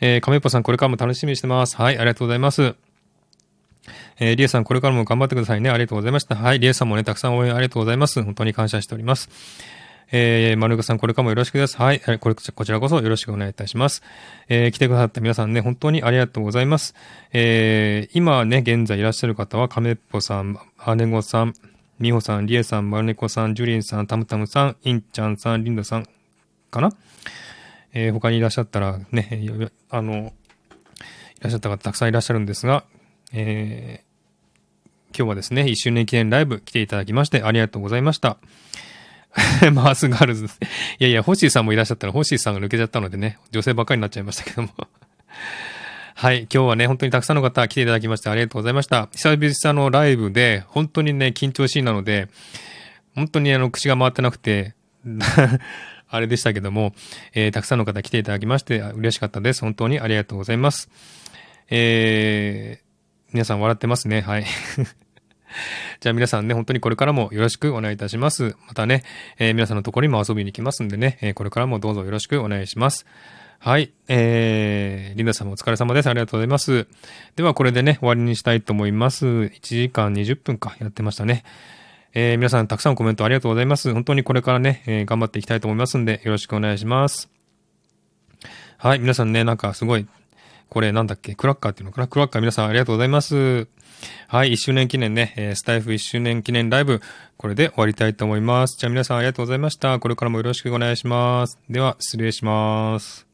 えー、亀っぽさん、これからも楽しみにしてます。はい、ありがとうございます。えー、リエさん、これからも頑張ってくださいね。ありがとうございました。はい、リエさんもね、たくさん応援ありがとうございます。本当に感謝しております。えー、丸岡さん、これからもよろしくです。はい。これ、こちらこそよろしくお願いいたします。えー、来てくださった皆さんね、本当にありがとうございます。えー、今ね、現在いらっしゃる方は、亀っぽさん、姉子さん、みほさん、りえさん、丸猫さん、ジュリンさん、たむたむさん、インちゃんさん、リンダさん、かな？えー、他にいらっしゃったらね、あの、いらっしゃった方たくさんいらっしゃるんですが、えー、今日はですね、1周年記念ライブ来ていただきましてありがとうございました。マースガールズ。いやいや、ホッシーさんもいらっしゃったら、ホッシーさんが抜けちゃったのでね、女性ばっかりになっちゃいましたけども はい。今日はね、本当にたくさんの方来ていただきましてありがとうございました。久々のライブで、本当にね、緊張しいなので、本当にあの、口が回ってなくて、あれでしたけども、えー、たくさんの方来ていただきまして嬉しかったです。本当にありがとうございます。えー、皆さん笑ってますね。はい。じゃあ皆さんね、本当にこれからもよろしくお願いいたします。またね、えー、皆さんのところにも遊びに来ますんでね、えー、これからもどうぞよろしくお願いします。はい。えー、リンダさんもお疲れ様です。ありがとうございます。ではこれでね、終わりにしたいと思います。1時間20分かやってましたね。えー、皆さんたくさんコメントありがとうございます。本当にこれからね、えー、頑張っていきたいと思いますんで、よろしくお願いします。はい、皆さんね、なんかすごい、これなんだっけ、クラッカーっていうのかな？クラッカー皆さんありがとうございます。はい、1周年記念ね、えー、スタイフ1周年記念ライブ、これで終わりたいと思います。じゃあ皆さんありがとうございました。これからもよろしくお願いします。では、失礼します。